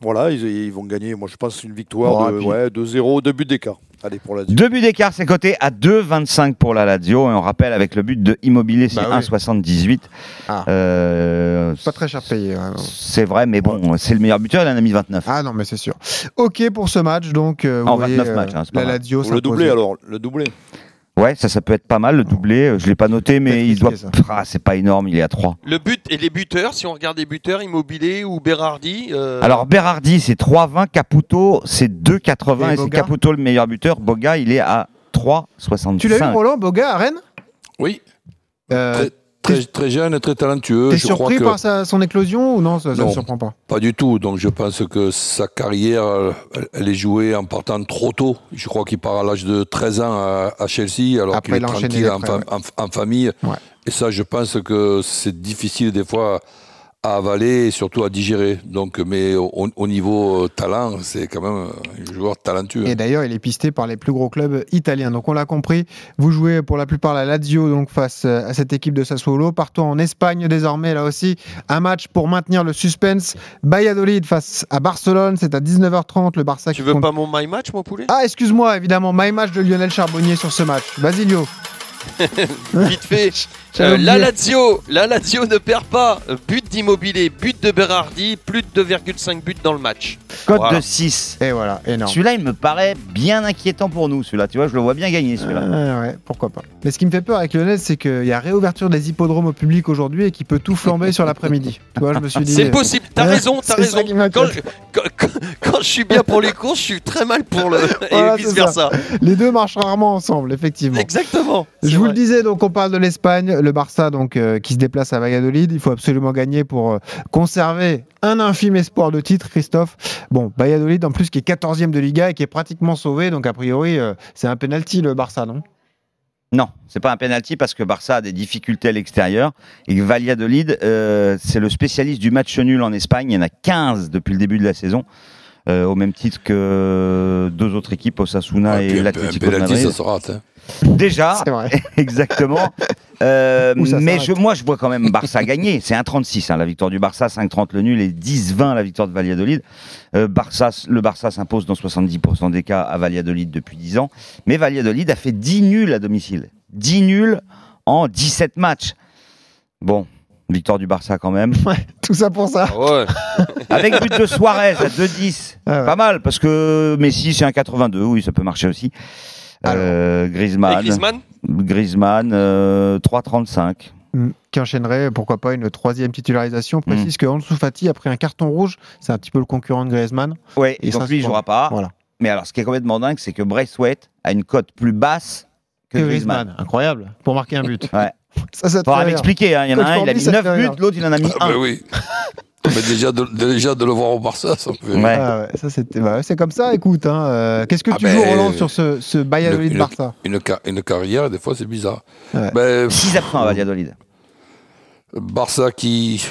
voilà, ils, ils vont gagner. Moi, je pense une victoire de puis- ouais, 2-0, deux buts d'écart. Allez, pour la Lazio. Deux buts d'écart, c'est coté à 2,25 pour la Lazio. Et on rappelle, avec le but de Immobilier, c'est Bah oui. 1,78. Ah. Euh, Pas très cher payé. non. c'est vrai, mais bon, c'est le meilleur buteur, il en a mis 29. Ah non, mais c'est sûr. Ok pour ce match, donc. euh, En vous voyez, 29 matchs, hein, c'est pas la. Lazio Pour le doublé, alors, le doublé. Ouais, ça, ça peut être pas mal, le doublé. Euh, Je l'ai pas noté, mais il doit. Ah, c'est pas énorme, il est à 3. Le but et les buteurs, si on regarde les buteurs, Immobilier ou Berardi. euh, Alors, Berardi, c'est 3,20. Caputo, c'est 2,80. Et Et, c'est Caputo le meilleur buteur. Boga, il est à 3,65. Tu l'as vu, Roland Boga à Rennes? Oui, Euh, très, très, très jeune et très talentueux. T'es Je crois surpris que par sa- son éclosion ou non Ça ne surprend pas. pas du tout. Donc je pense que sa carrière, elle- elle est jouée en partant trop tôt. Je crois qu'il part à l'âge de 13 ans à, à Chelsea, alors Après, qu'il est tranquille en, famille. Ouais. Et ça, je pense que c'est difficile des fois à avaler et surtout à digérer. Donc, mais au, au niveau euh, talent, c'est quand même un joueur talentueux. Et d'ailleurs, il est pisté par les plus gros clubs italiens. Donc on l'a compris, vous jouez pour la plupart la Lazio donc face euh, à cette équipe de Sassuolo. Partons en Espagne désormais, là aussi, un match pour maintenir le suspense. Valladolid face à Barcelone, c'est à 19h30 le Barça Tu qui veux compte- pas mon my match, mon poulet? Ah, excuse-moi, évidemment, my match de Lionel Charbonnier sur ce match. Basilio. <laughs> <laughs> Vite fait. Euh, la. Lazio, la Lazio ne perd pas. Euh, But d'immobilier, but de Berardi, plus de 2,5 buts dans le match. Code Voilà. de 6. Et voilà, énorme. Celui-là, il me paraît bien inquiétant pour nous. Celui-là, tu vois, je le vois bien gagner celui-là. Ouais, ouais, pourquoi pas. Mais ce qui me fait peur avec Lionel, c'est qu'il y a réouverture des hippodromes au public aujourd'hui et qu'il peut tout flamber sur l'après-midi. <laughs> Tu vois, je me suis dit. C'est euh, possible, t'as ouais, raison, t'as raison. ça qui Quand, je suis bien pour les courses, je suis très mal pour le. <laughs> Voilà, et c'est vice versa. Les deux marchent rarement ensemble, effectivement. Exactement. Je vous le disais, donc on parle de l'Espagne, le Barça donc euh, qui se déplace à Valladolid. Il faut absolument gagner pour euh, conserver un infime espoir de titre, Christophe. Bon, Valladolid en plus qui est 14e de Liga et qui est pratiquement sauvé, donc a priori euh, c'est un penalty le Barça, non? Non, c'est pas un penalty parce que Barça a des difficultés à l'extérieur et Valladolid, c'est le spécialiste du match nul en Espagne. Il y en a 15 depuis le début de la saison, euh, au même titre que deux autres équipes, Osasuna Ah, et l'Atlético Madrid. ça se rate. hein. Déjà, <laughs> exactement. <laughs> Euh, mais je, moi, je vois quand même Barça <laughs> gagner. C'est 1,36 hein, la victoire du Barça, 5,30 le nul et 10,20 la victoire de Valladolid. Euh, Barça, le Barça s'impose dans 70% des cas à Valladolid depuis 10 ans. Mais Valladolid a fait 10 nuls à domicile. 10 nuls en 17 matchs. Bon, victoire du Barça quand même. <laughs> Tout ça pour ça. Ouais. <laughs> Avec but de Suarez à 2,10. Ah ouais. Pas mal, parce que Messi, c'est un 82. Oui, ça peut marcher aussi. Euh, Griezmann. Et Griezmann? Griezmann, euh, 3,35. Mm, Qui enchaînerait, pourquoi pas, une troisième titularisation. On. Précise que Ansu Fati a pris un carton rouge. C'est un petit peu le concurrent de Griezmann. Ouais, Et donc ça, lui, il c'est jouera pas. Voilà. Mais alors, ce qui est complètement dingue, c'est que Braithwaite a une cote plus basse que, Que Griezmann. Griezmann. Incroyable. Pour marquer un but. Ouais. Ça, ça te Faudra m'expliquer. hein. Il y en a un, il a mis ça te 9 fait buts, l'autre, il en a mis Ah, 1. ben oui. Mais déjà de, déjà de le voir au Barça, ça me fait rire. Ouais. Ah ouais, ça c'était, bah, c'est comme ça. Écoute, hein, euh, qu'est-ce que Ah tu ben, joues Roland sur ce, ce Valladolid une, Barça? une, ca- une carrière, des fois, c'est bizarre. Ouais. Ben, 6 absents à Valladolid. Barça qui,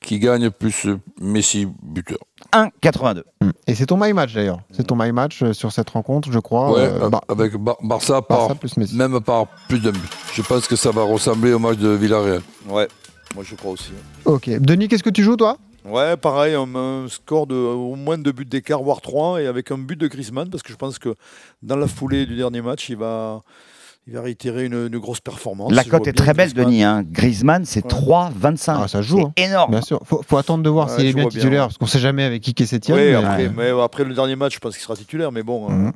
qui gagne plus euh, Messi buteur. 1,82. Et c'est ton my match d'ailleurs. C'est ton my match euh, sur cette rencontre, je crois. Ouais, euh, avec Bar- Barça, par, Barça plus Messi. même par plus d'un but. Je pense que ça va ressembler au match de Villarreal. Ouais, moi je crois aussi. Ok. Denis, qu'est-ce que tu joues toi? Ouais, pareil, un, un score de au moins deux buts d'écart, voire trois, et avec un but de Griezmann, parce que je pense que dans la foulée du dernier match, il va, il va réitérer une, une grosse performance. La cote est très belle, Griezmann. Denis. Hein. Griezmann, c'est 3,25. Ah, ça joue. C'est hein. énorme. Bien sûr. Faut, faut attendre de voir Ouais, s'il est bien titulaire, ouais. parce qu'on sait jamais avec qui est septième. Oui, mais- après, Ouais. mais après le dernier match, je pense qu'il sera titulaire, mais bon, euh, Mhm.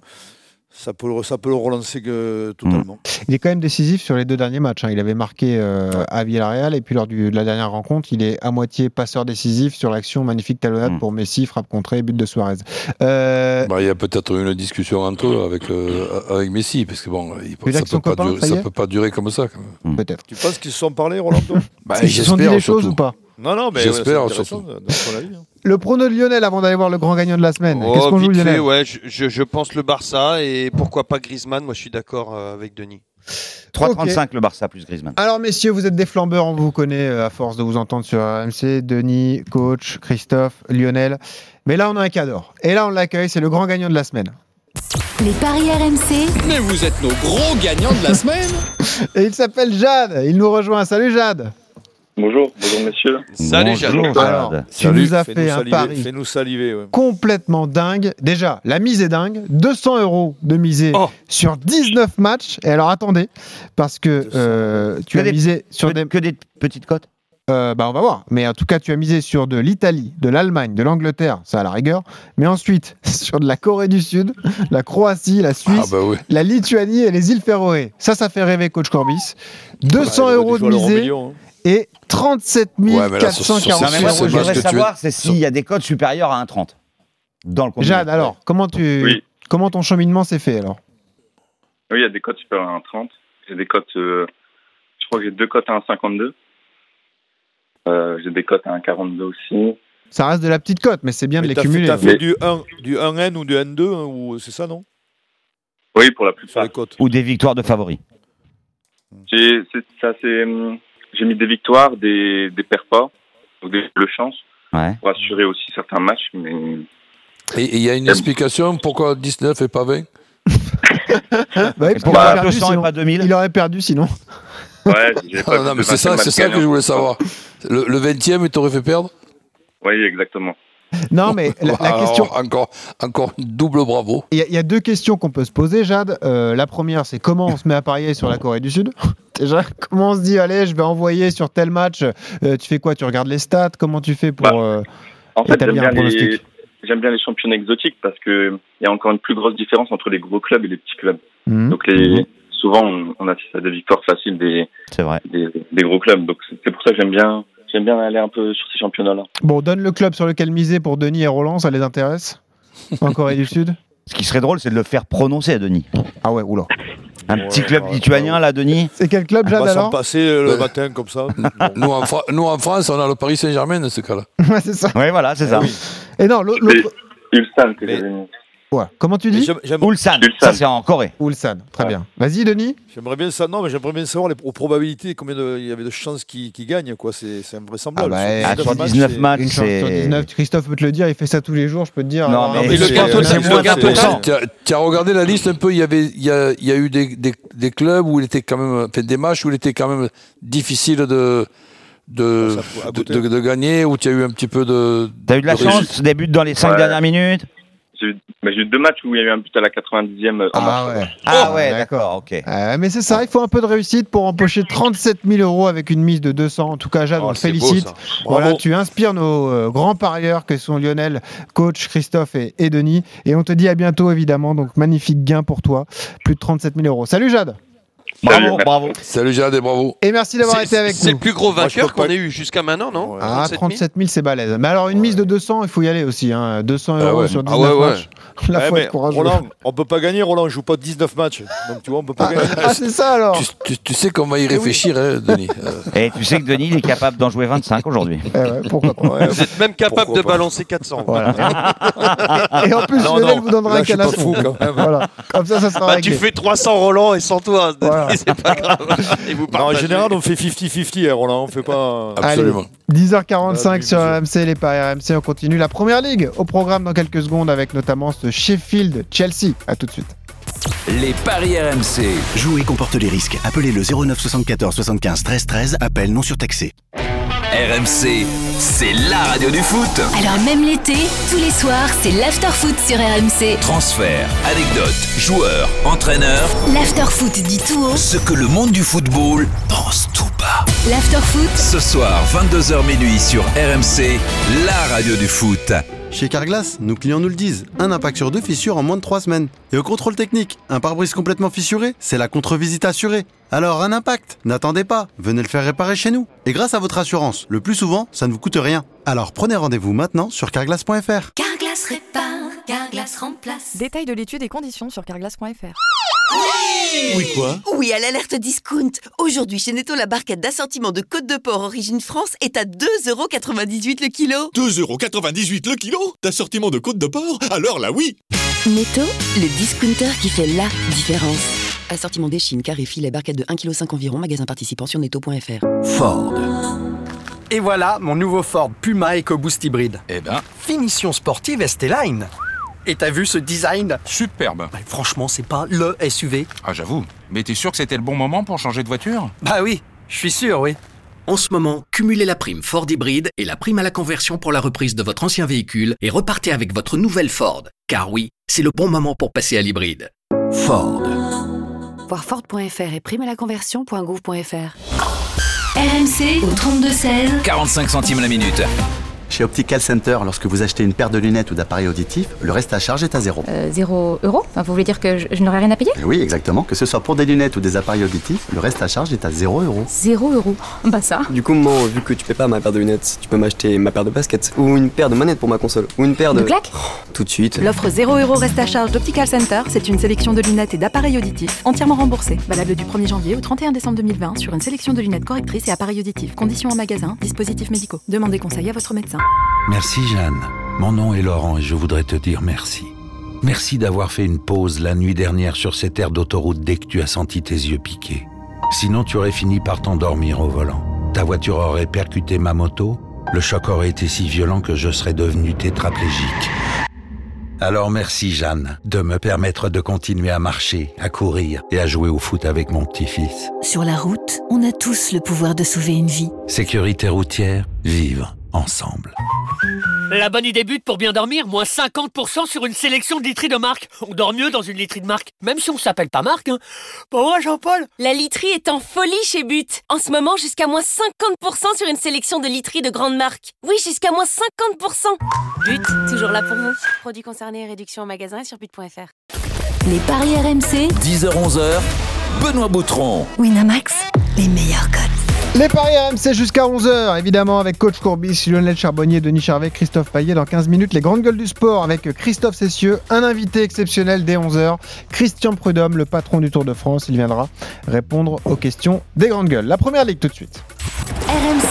Ça, peut, le- ça peut le relancer que- totalement. Il est quand même décisif sur les deux derniers matchs. hein. Il avait marqué euh, à Villarreal et puis lors du- de la dernière rencontre, il est à moitié passeur décisif sur l'action magnifique talonnade Mm. pour Messi, frappe contrée, but de Suarez. Euh, Bah, il y a peut-être une discussion entre eux avec, le- avec Messi, parce que bon, il, ça l'action peut, pas durer, ça y ça est peut pas durer comme ça. quand même. Peut-être. Tu penses qu'ils se sont parlé, Rolando? Bah, Ils se sont dit j'espère les choses ou pas? Non, non, mais J'espère, ouais, surtout. dans son avis, hein. Le prono de Lionel avant d'aller voir le grand gagnant de la semaine. Oh, Qu'est-ce qu'on joue fait, Lionel ouais, je, je- pense le Barça et pourquoi pas Griezmann. Moi, je suis d'accord euh, avec Denis. 3,35 le Barça plus Griezmann. Alors messieurs, vous êtes des flambeurs, on vous connaît euh, à force de vous entendre sur RMC, Denis, coach, Christophe, Lionel. Mais là on a un cadeau. Et là on l'accueille, c'est le grand gagnant de la semaine. Les paris RMC. Mais vous êtes nos gros gagnants de la semaine <laughs> Et il s'appelle Jade, il nous rejoint. Salut Jade Bonjour, bonjour messieurs. Salut, Jade. Alors, tu Salut, nous as fait un saliver, pari Fais-nous saliver, ouais. complètement dingue. Déjà, la mise est dingue. 200 euros de misée Oh. sur 19 matchs. Et alors attendez, parce que euh, tu Que as des- misé sur que, des... que des petites cotes Euh, bah on va voir. Mais en tout cas, tu as misé sur de l'Italie, de l'Allemagne, de l'Angleterre, ça à la rigueur. Mais ensuite, <laughs> sur de la Corée du Sud, la Croatie, la Suisse, Ah bah oui. la Lituanie et les îles Féroé. Ça, ça fait rêver coach Corbis. 200 Ouais, il aurait euros de misée million, hein. Et 37 Ouais, mais là, sur- sur- 440 Non, mais moi, ce que je voudrais tu savoir, c'est s'il y a des cotes supérieures à 1,30 dans le compte. Jade, alors, comment, tu, Oui. comment ton cheminement s'est fait alors? Oui, il y a des cotes supérieures à 1,30. J'ai des cotes, euh, je crois que j'ai deux cotes à 1,52. Euh, j'ai des cotes à 1,42 aussi. Ça reste de la petite cote, mais c'est bien de Mais les t'as fait, cumuler. t'as ouais. fait du 1, du 1N ou du N2, hein, ou c'est ça, non? Oui, pour la Sur plupart. les cotes. Ou des victoires de favoris. Ça, c'est, hum, j'ai mis des victoires, des, des perds pas, donc des doubles chances, Ouais. pour assurer aussi certains matchs, mais Et il y a une explication pourquoi 19 et pas 20 <laughs> Bah oui, Et parce qu'il pourquoi aurait perdu 200 et sinon. pas 2000 Il aurait perdu sinon. ouais, j'ai pas Ah, Non, mais c'est ça, 20e c'est match ça que je voulais savoir. Le, le 20e, il t'aurait fait perdre? Oui, exactement. Non, mais la, la Alors, question. Encore, encore double bravo. Il y, a- il y a deux questions qu'on peut se poser, Jade. Euh, la première, c'est comment on se met à parier sur la Corée du Sud? <laughs> Déjà, comment on se dit, allez, je vais envoyer sur tel match euh, Tu fais quoi Tu regardes les stats Comment tu fais pour. Bah, euh, En fait, j'aime établir bien, un pronostic les, j'aime bien les championnats exotiques parce que il y a encore une plus grosse différence entre les gros clubs et les petits clubs. Mhm. Donc les, souvent, on, on assiste à des victoires faciles des, C'est vrai. des, des gros clubs. Donc c'est c'est pour ça que j'aime bien, j'aime bien aller un peu sur ces championnats-là. Bon, donne le club sur lequel miser pour Denis et Roland, ça les intéresse? En Corée du Sud? <laughs> Ce qui serait drôle, c'est de le faire prononcer à Denis. Ah ouais, oula. Un petit club ouais, lituanien, là, Denis C'est quel club, On Jade va s'en alors passer euh, le Ouais. matin comme ça. <laughs> Nous en, Fra- nous, en France, on a le Paris Saint-Germain dans ce cas-là. <laughs> Ouais, c'est ça. Oui, voilà, c'est ça. Et non, l'au- C'est l'autre. Ulsan que Mais- j'avais mis. Ouais. Comment tu Mais dis Ulsan, ça c'est en Corée. Ulsan. Très bien. Vas-y, Denis. J'aimerais bien ça, non, mais j'aimerais bien savoir les aux probabilités, combien de- il y avait de chances qu'ils qu'ils gagnent, quoi. C'est invraisemblable. Ah bah, Ah, sur matchs, 19 matchs, Une chance sur c'est. 19. Christophe peut te le dire, il fait ça tous les jours, je peux te dire. Non, alors, mais peu le gain total. Tu as, regardé la liste un peu, il y, avait, il y, a, il y a eu des, des, des clubs où il était quand même, enfin, des matchs où il était quand même difficile de, de, Ah, de, goûter. de- de gagner, où tu as eu un petit peu de. T'as eu de la de chance, des buts dans les 5 Ouais. dernières minutes J'ai eu, deux matchs où il y a eu un but à la 90e. en Ah ouais. Ah Oh, ouais, d'accord. ok. Euh, mais c'est ça, il faut un peu de réussite pour empocher 37 000 euros avec une mise de 200. En tout cas, Jade, Oh, on beau, félicite. Voilà, tu inspires nos euh, grands parieurs que sont Lionel, coach, Christophe et, et Denis. Et on te dit à bientôt, évidemment. Donc, magnifique gain pour toi. Plus de 37 000 euros. Salut Jade. Salut, Bravo, bravo. Salut Jade et bravo. Et merci d'avoir C'est- été avec C'est nous. le plus gros vainqueur qu'on ait eu jusqu'à maintenant, non Ouais. Ah, 37 000? 37 000, c'est balèze. Mais alors, une mise de 200, il faut y aller aussi. Hein. 200 Ah euros ouais. sur Ah 19 ouais, ouais. matchs. <laughs> La Ouais, fois courageux. Roland, on peut pas gagner, Roland, je joue pas 19 matchs. Donc tu vois, on peut pas Ah, gagner. ah, c'est ça alors. Tu, tu- tu sais qu'on va y réfléchir, hein, Denis. <laughs> Euh, Et tu sais que Denis, il est capable d'en jouer 25 aujourd'hui. Eh ouais, pourquoi pas. Ouais, Vous êtes même capable de balancer 400. Voilà. <laughs> Et en plus, Non, Lionel non, vous donnera un canasson. Comme ça, ça sera Bah, tu fais 300 Roland et sans toi. <laughs> C'est pas grave. Et vous Non, en général, on fait 50-50, hein, Roland. On fait pas. absolument. 10h45 Ah, sur RMC, les paris RMC, on continue la première ligue au programme dans quelques secondes avec notamment ce Sheffield-Chelsea. À tout de suite. Les paris RMC. Jouer comporte les risques. Appelez le 09 74 75 13 13. Appel non surtaxé. RMC, c'est la radio du foot. Alors même l'été, tous les soirs, c'est l'after-foot sur RMC. Transfert, anecdotes, joueurs, entraîneurs, L'after-foot dit tout haut. ce que le monde du football pense tout bas. L'after-foot, Ce soir, 22h minuit sur RMC, la radio du foot. Chez Carglass, nos clients nous le disent, un impact sur deux fissure en moins de 3 semaines. Et au contrôle technique, un pare-brise complètement fissuré, c'est la contre-visite assurée. Alors un impact, n'attendez pas, venez le faire réparer chez nous. Et grâce à votre assurance, le plus souvent, ça ne vous coûte rien. Alors prenez rendez-vous maintenant sur carglass.fr. Carglass répare, Carglass remplace. Détail de l'étude et conditions sur carglass.fr. Oui quoi Oui, à l'alerte discount. Aujourd'hui, chez Netto, la barquette d'assortiment de côte de porc origine France est à 2,98€ le kilo. 2,98€ le kilo D'assortiment de côte de porc Alors là oui Netto, le discounter qui fait la différence. Assortiment des Chines, carré, filet, barquette de 1,5 kg environ, magasin participant sur netto.fr. Ford. Et voilà mon nouveau Ford Puma EcoBoost hybride. Eh ben, Finition sportive ST-Line. Et t'as vu ce design Superbe. Bah, Franchement, c'est pas le SUV. Ah, j'avoue. Mais t'es sûr que c'était le bon moment pour changer de voiture? Bah oui, je suis sûr, oui. En ce moment, cumulez la prime Ford hybride et la prime à la conversion pour la reprise de votre ancien véhicule et repartez avec votre nouvelle Ford. Car oui, c'est le bon moment pour passer à l'hybride. Ford. Voir Ford.fr et prime à la conversion.gouv.fr. RMC au 32-16. 45 centimes la minute. Chez Optical Center, lorsque vous achetez une paire de lunettes ou d'appareils auditifs, le reste à charge est à zéro. Euh, 0 euros Enfin, Vous voulez dire que je, je n'aurai rien à payer Oui, exactement. Que ce soit pour des lunettes ou des appareils auditifs, le reste à charge est à 0 euros. 0 euros Bah ça Du coup, moi, vu que tu paies pas ma paire de lunettes, tu peux m'acheter ma paire de baskets ou une paire de manettes pour ma console ou une paire de. De claques Tout de suite. L'offre 0 euros reste à charge d'Optical Center, c'est une sélection de lunettes et d'appareils auditifs entièrement remboursés. Valable du 1er janvier au 31 décembre 2020 sur une sélection de lunettes correctrices et appareils auditifs. Conditions en magasin, dispositifs médicaux. Demandez conseil à votre médecin. Merci Jeanne. Mon nom est Laurent et je voudrais te dire merci. Merci d'avoir fait une pause la nuit dernière sur cette aire d'autoroute dès que tu as senti tes yeux piquer. Sinon tu aurais fini par t'endormir au volant. Ta voiture aurait percuté ma moto, le choc aurait été si violent que je serais devenu tétraplégique. Alors merci Jeanne de me permettre de continuer à marcher, à courir et à jouer au foot avec mon petit-fils. Sur la route, on a tous le pouvoir de sauver une vie. Sécurité routière, vivre ensemble. La bonne idée but pour bien dormir, moins 50% sur une sélection de literies de marque. On dort mieux dans une literie de marque, même si on s'appelle pas marque. Hein. Pas vrai, Jean-Paul La literie est en folie chez But. En ce moment, jusqu'à moins 50% sur une sélection de literies de grandes marques. Oui, jusqu'à moins 50%. But, toujours là pour vous. Produits concernés, réduction en magasin et sur but.fr. Les paris RMC. 10h-11h, Benoît Boutron. Winamax, les meilleurs codes. Les paris RMC jusqu'à 11h, évidemment, avec coach Courbis, Lionel Charbonnier, Denis Charvet, Christophe Payet. Dans 15 minutes, les grandes gueules du sport avec Christophe Cessieux, un invité exceptionnel dès 11h, Christian Prudhomme, le patron du Tour de France. Il viendra répondre aux questions des grandes gueules. La première ligue tout de suite. RMC.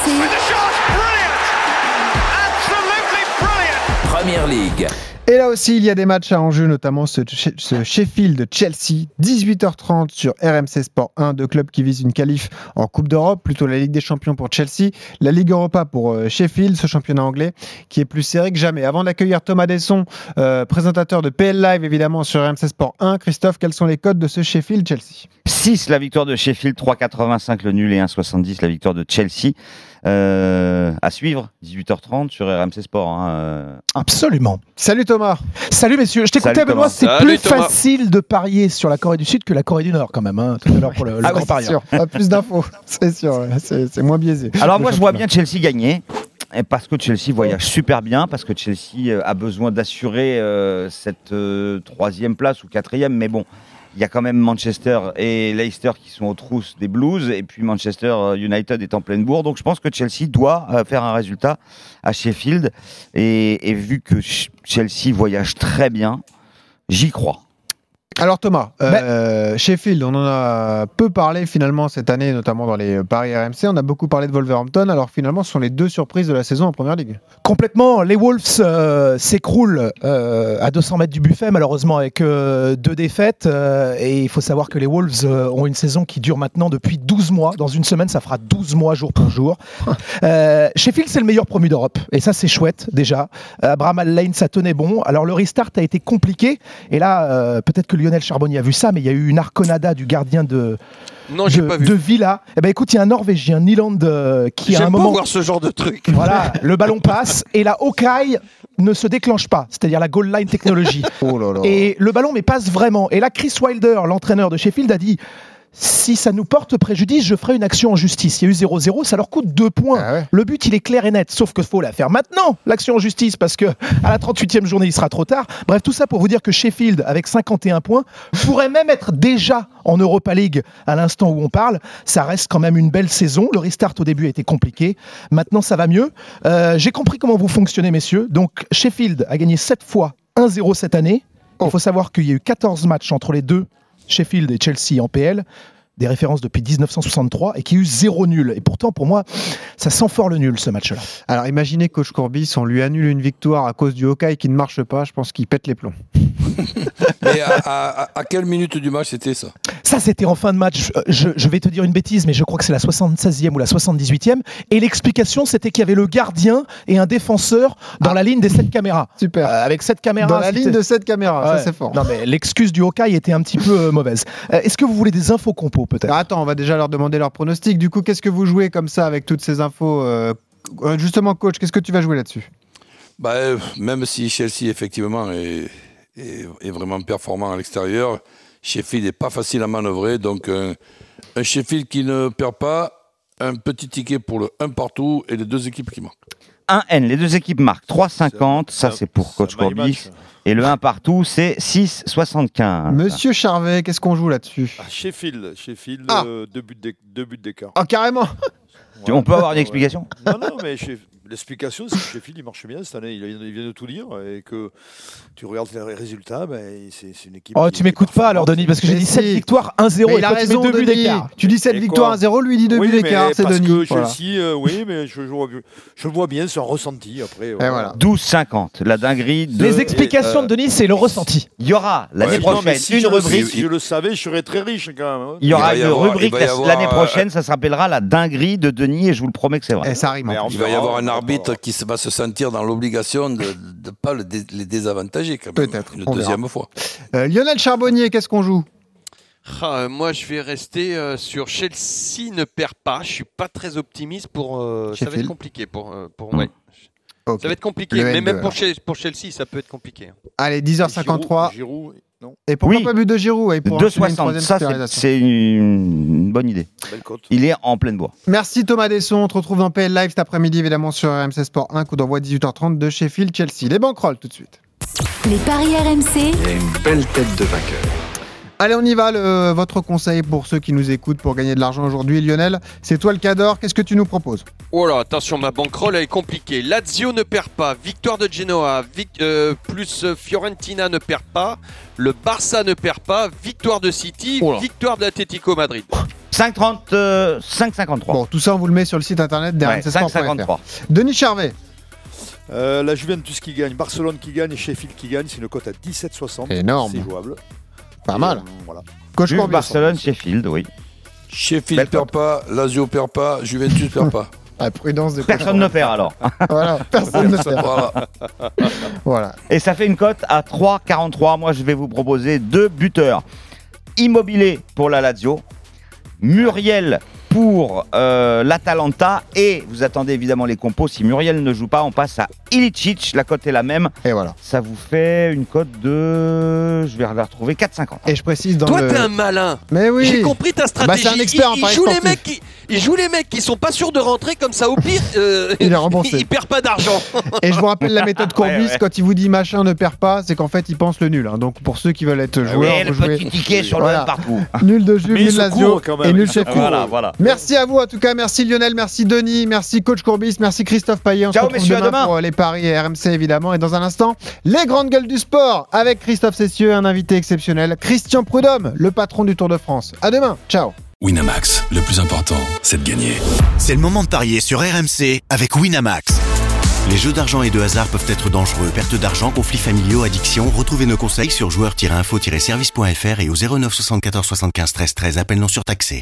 Première Ligue. Et là aussi, il y a des matchs à enjeu, notamment ce, ce Sheffield-Chelsea, 18h30 sur RMC Sport 1, deux clubs qui visent une qualif en Coupe d'Europe, plutôt la Ligue des Champions pour Chelsea, la Ligue Europa pour euh, Sheffield, ce championnat anglais qui est plus serré que jamais. Avant d'accueillir Thomas Desson, euh, présentateur de PL Live évidemment sur RMC Sport 1, Christophe, quels sont les codes de ce Sheffield-Chelsea 6 la victoire de Sheffield, 3,85 le nul et 1,70 la victoire de Chelsea. Euh, à suivre, 18h30 sur RMC Sport. hein. Absolument. Salut Thomas. Salut messieurs. Je t'écoutais Benoît, c'est plus Thomas. facile de parier sur la Corée du Sud que la Corée du Nord quand même, hein, tout à l'heure pour le, le Ah grand c'est parieur. sûr. Pas plus d'infos, c'est sûr, ouais, c'est moins biaisé. Alors Le moi je vois bien Chelsea gagner. Et parce que Chelsea voyage super bien, parce que Chelsea euh, a besoin d'assurer euh, cette euh, troisième place ou quatrième, mais bon, il y a quand même Manchester et Leicester qui sont aux trousses des Blues, et puis Manchester euh, United est en pleine bourre, donc je pense que Chelsea doit euh, faire un résultat à Sheffield, et, et vu que Ch- Chelsea voyage très bien, j'y crois. Alors Thomas, euh, Sheffield, on en a peu parlé finalement cette année, notamment dans les paris RMC. On a beaucoup parlé de Wolverhampton. Alors finalement, ce sont les deux surprises de la saison en Première Ligue. Complètement. Les Wolves euh, s'écroulent euh, à 200 mètres du buffet, malheureusement, avec deux défaites. et il faut savoir que les Wolves ont une saison qui dure maintenant depuis 12 mois. Dans une semaine, ça fera 12 mois jour pour jour. Euh, Sheffield, c'est le meilleur promu d'Europe. Et ça, c'est chouette, déjà. Abraham Lane, ça tenait bon. Alors, le restart a été compliqué. Et là, peut-être que Lionel Charbonnier a vu ça, mais il y a eu une arconada du gardien de. Non, j'ai de, pas vu. de Villa. Eh ben écoute, il y a un Norvégien, Nyland, euh, qui à un J'aime pas moment. voir ce genre de truc. Voilà, <laughs> le ballon passe et la Hawkeye ne se déclenche pas, c'est-à-dire la goal line technologie. <laughs> Et le ballon mais passe vraiment. Et là, Chris Wilder, l'entraîneur de Sheffield, a dit si ça nous porte préjudice, je ferai une action en justice. Il y a eu 0-0, ça leur coûte 2 points. Le but, il est clair et net, sauf que faut la faire maintenant, l'action en justice, parce que à la 38e journée, il sera trop tard. Bref, tout ça pour vous dire que Sheffield, avec 51 points, pourrait même être déjà en Europa League à l'instant où on parle. Ça reste quand même une belle saison. Le restart au début a été compliqué. Maintenant, ça va mieux. Euh, J'ai compris comment vous fonctionnez, messieurs. Donc, Sheffield a gagné 7 fois 1-0 cette année. Il faut savoir qu'il y a eu 14 matchs entre les deux Sheffield et Chelsea en PL, des références depuis 1963 et qui eu zéro nul. Et pourtant, pour moi, ça sent fort le nul ce match-là. Alors imaginez coach Courbis, on lui annule une victoire à cause du Hawkeye qui ne marche pas, je pense qu'il pète les plombs. <laughs> Mais à, à- à quelle minute du match c'était ça? Ça, c'était en fin de match. Euh, Je, je vais te dire une bêtise, mais je crois que c'est la 76e ou la 78e. Et l'explication, c'était qu'il y avait le gardien et un défenseur dans la ligne des 7 caméras. Ah. Super. Euh, avec 7 caméras. Dans la ligne de cette caméra, ça c'est fort. Non, mais l'excuse du Hawkeye était un petit peu euh, mauvaise. Euh, Est-ce que vous voulez des infos compos, peut-être Ah, Attends, on va déjà leur demander leur pronostic. Du coup, qu'est-ce que vous jouez comme ça avec toutes ces infos euh, euh, Justement, coach, qu'est-ce que tu vas jouer là-dessus? Bah, euh, même si Chelsea, effectivement, est, est- est vraiment performant à l'extérieur, Sheffield n'est pas facile à manœuvrer. Donc, un, un Sheffield qui ne perd pas, un petit ticket pour le 1 partout et les deux équipes qui marquent. 1N, les deux équipes marquent 3,50, ça c'est pour coach Courbis. match. Et le 1 partout, c'est 6,75. Monsieur Charvet, qu'est-ce qu'on joue là-dessus? Ah, Sheffield, Sheffield, Ah. euh, deux buts d'é- deux buts d'écart. Ah, carrément On peut avoir une explication? Non, non, mais l'explication, c'est que Sheffield, il marche bien cette année. Il vient, il vient de tout dire. Et que tu regardes les résultats, ben, c'est c'est une équipe. Oh, tu m'écoutes pas alors, Denis, parce que j'ai dit 7 si. victoires, 1-0 Mais et il a toi, tu mets raison, buts Denis. d'écart. Tu dis 7 Et victoires quoi à 0, lui dit 2 oui, buts mais d'écart, c'est parce Denis. que Voilà. Chelsea, euh, oui, mais je, je vois, je le vois bien, c'est un ressenti après. voilà. 12,50, la dinguerie de... Les explications de Denis, c'est le ressenti. Il y aura l'année Ouais, non, mais prochaine si une je le- rubrique. Si je le savais, je serais très riche quand même. hein. Il y aura une rubrique l'année prochaine, ça s'appellera la dinguerie de Denis et je vous le promets que c'est vrai. Et ça Il va y verra, avoir on un verra. arbitre qui va se sentir dans l'obligation de ne pas le dé- les désavantager quand même. Peut-être, Une deuxième verra. fois. Euh, Lionel Charbonnier, qu'est-ce qu'on joue? Ah, euh, moi, je vais rester euh, sur Chelsea ne perd pas. Je suis pas très optimiste pour. euh, ça va être compliqué pour. euh, pour ouais. Ça va être compliqué. Le Mais N2, même pour, Chelsea, ça peut être compliqué. Allez, 10h53. Giroud, Giroud, non, Et pourquoi Oui. pas but de Giroud et pour enchaîner une 2,60, troisième ça c'est- une bonne idée. belle. Il est en pleine bois. Merci Thomas Desson. On te retrouve dans PL Live cet après-midi, évidemment, sur RMC Sport 1, coup d'envoi 18h30 de Sheffield Chelsea. Les banquerolles tout de suite. Les paris RMC, Il y a une belle tête de vainqueur. Allez, on y va. le- votre conseil pour ceux qui nous écoutent pour gagner de l'argent aujourd'hui, Lionel, c'est toi le cador. Qu'est-ce que tu nous proposes? Oh là, attention, ma bankroll elle est compliquée. Lazio ne perd pas, victoire de Genoa, vic- euh, plus euh, Fiorentina ne perd pas, le Barça ne perd pas, victoire de City, Oh victoire de l'Atlético Madrid. 5,30, euh, 5,53. Bon, tout ça, on vous le met sur le site internet Ouais, d'RMCsport.fr. 5,53. Denis Charvet. Euh, la Juventus qui gagne, Barcelone qui gagne et Sheffield qui gagne, c'est une cote à 17,60. Énorme. C'est jouable. Pas mal. euh, voilà. Coach Juve, Courbis. Barcelone, Sheffield, oui. Sheffield Belle perd pas, Lazio perd pas, Juventus perd pas. <laughs> Ah, prudence de Personne ne perd alors. <laughs> Voilà, personne ne perd. Voilà. <laughs> Voilà. Et ça fait une cote à 3,43. Moi, je vais vous proposer deux buteurs. Immobilier pour la Lazio, Muriel pour euh, l'Atalanta et vous attendez évidemment les compos. Si Muriel ne joue pas, on passe à Ilicic. La cote est la même. Et voilà. Ça vous fait une cote de. Je vais la retrouver 4,50. Et je précise dans Toi, le. t'es un malin. Mais oui. J'ai compris ta stratégie. Bah, c'est un expert en il, il paris joue les mecs qui, il joue les mecs qui sont pas sûrs de rentrer comme ça. Au pire, euh, <laughs> Il est remboursé. il perd pas d'argent. Et je vous rappelle la méthode <laughs> Courbis, Ouais, ouais. quand il vous dit machin ne perd pas, c'est qu'en fait il pense le nul. hein. Donc pour ceux qui veulent être joueurs, Oui, le vous jouez petit ticket sur Voilà. le partout. <laughs> nul de il nul Lazio et nul il se Sheffield. Voilà, voilà. Merci à vous en tout cas, merci Lionel, merci Denis, merci coach Courbis, merci Christophe Payet. On Ciao, se retrouve messieurs, à demain, demain. pour les paris et RMC évidemment. Et dans un instant, les grandes gueules du sport avec Christophe Cessieux, un invité exceptionnel, Christian Prudhomme, le patron du Tour de France. À demain, ciao. Winamax, le plus important, c'est de gagner. C'est le moment de parier sur RMC avec Winamax. Les jeux d'argent et de hasard peuvent être dangereux. Perte d'argent, conflits familiaux, addiction. Retrouvez nos conseils sur joueurs-info-service.fr et au 09 74 75 13 13. Appel non surtaxé.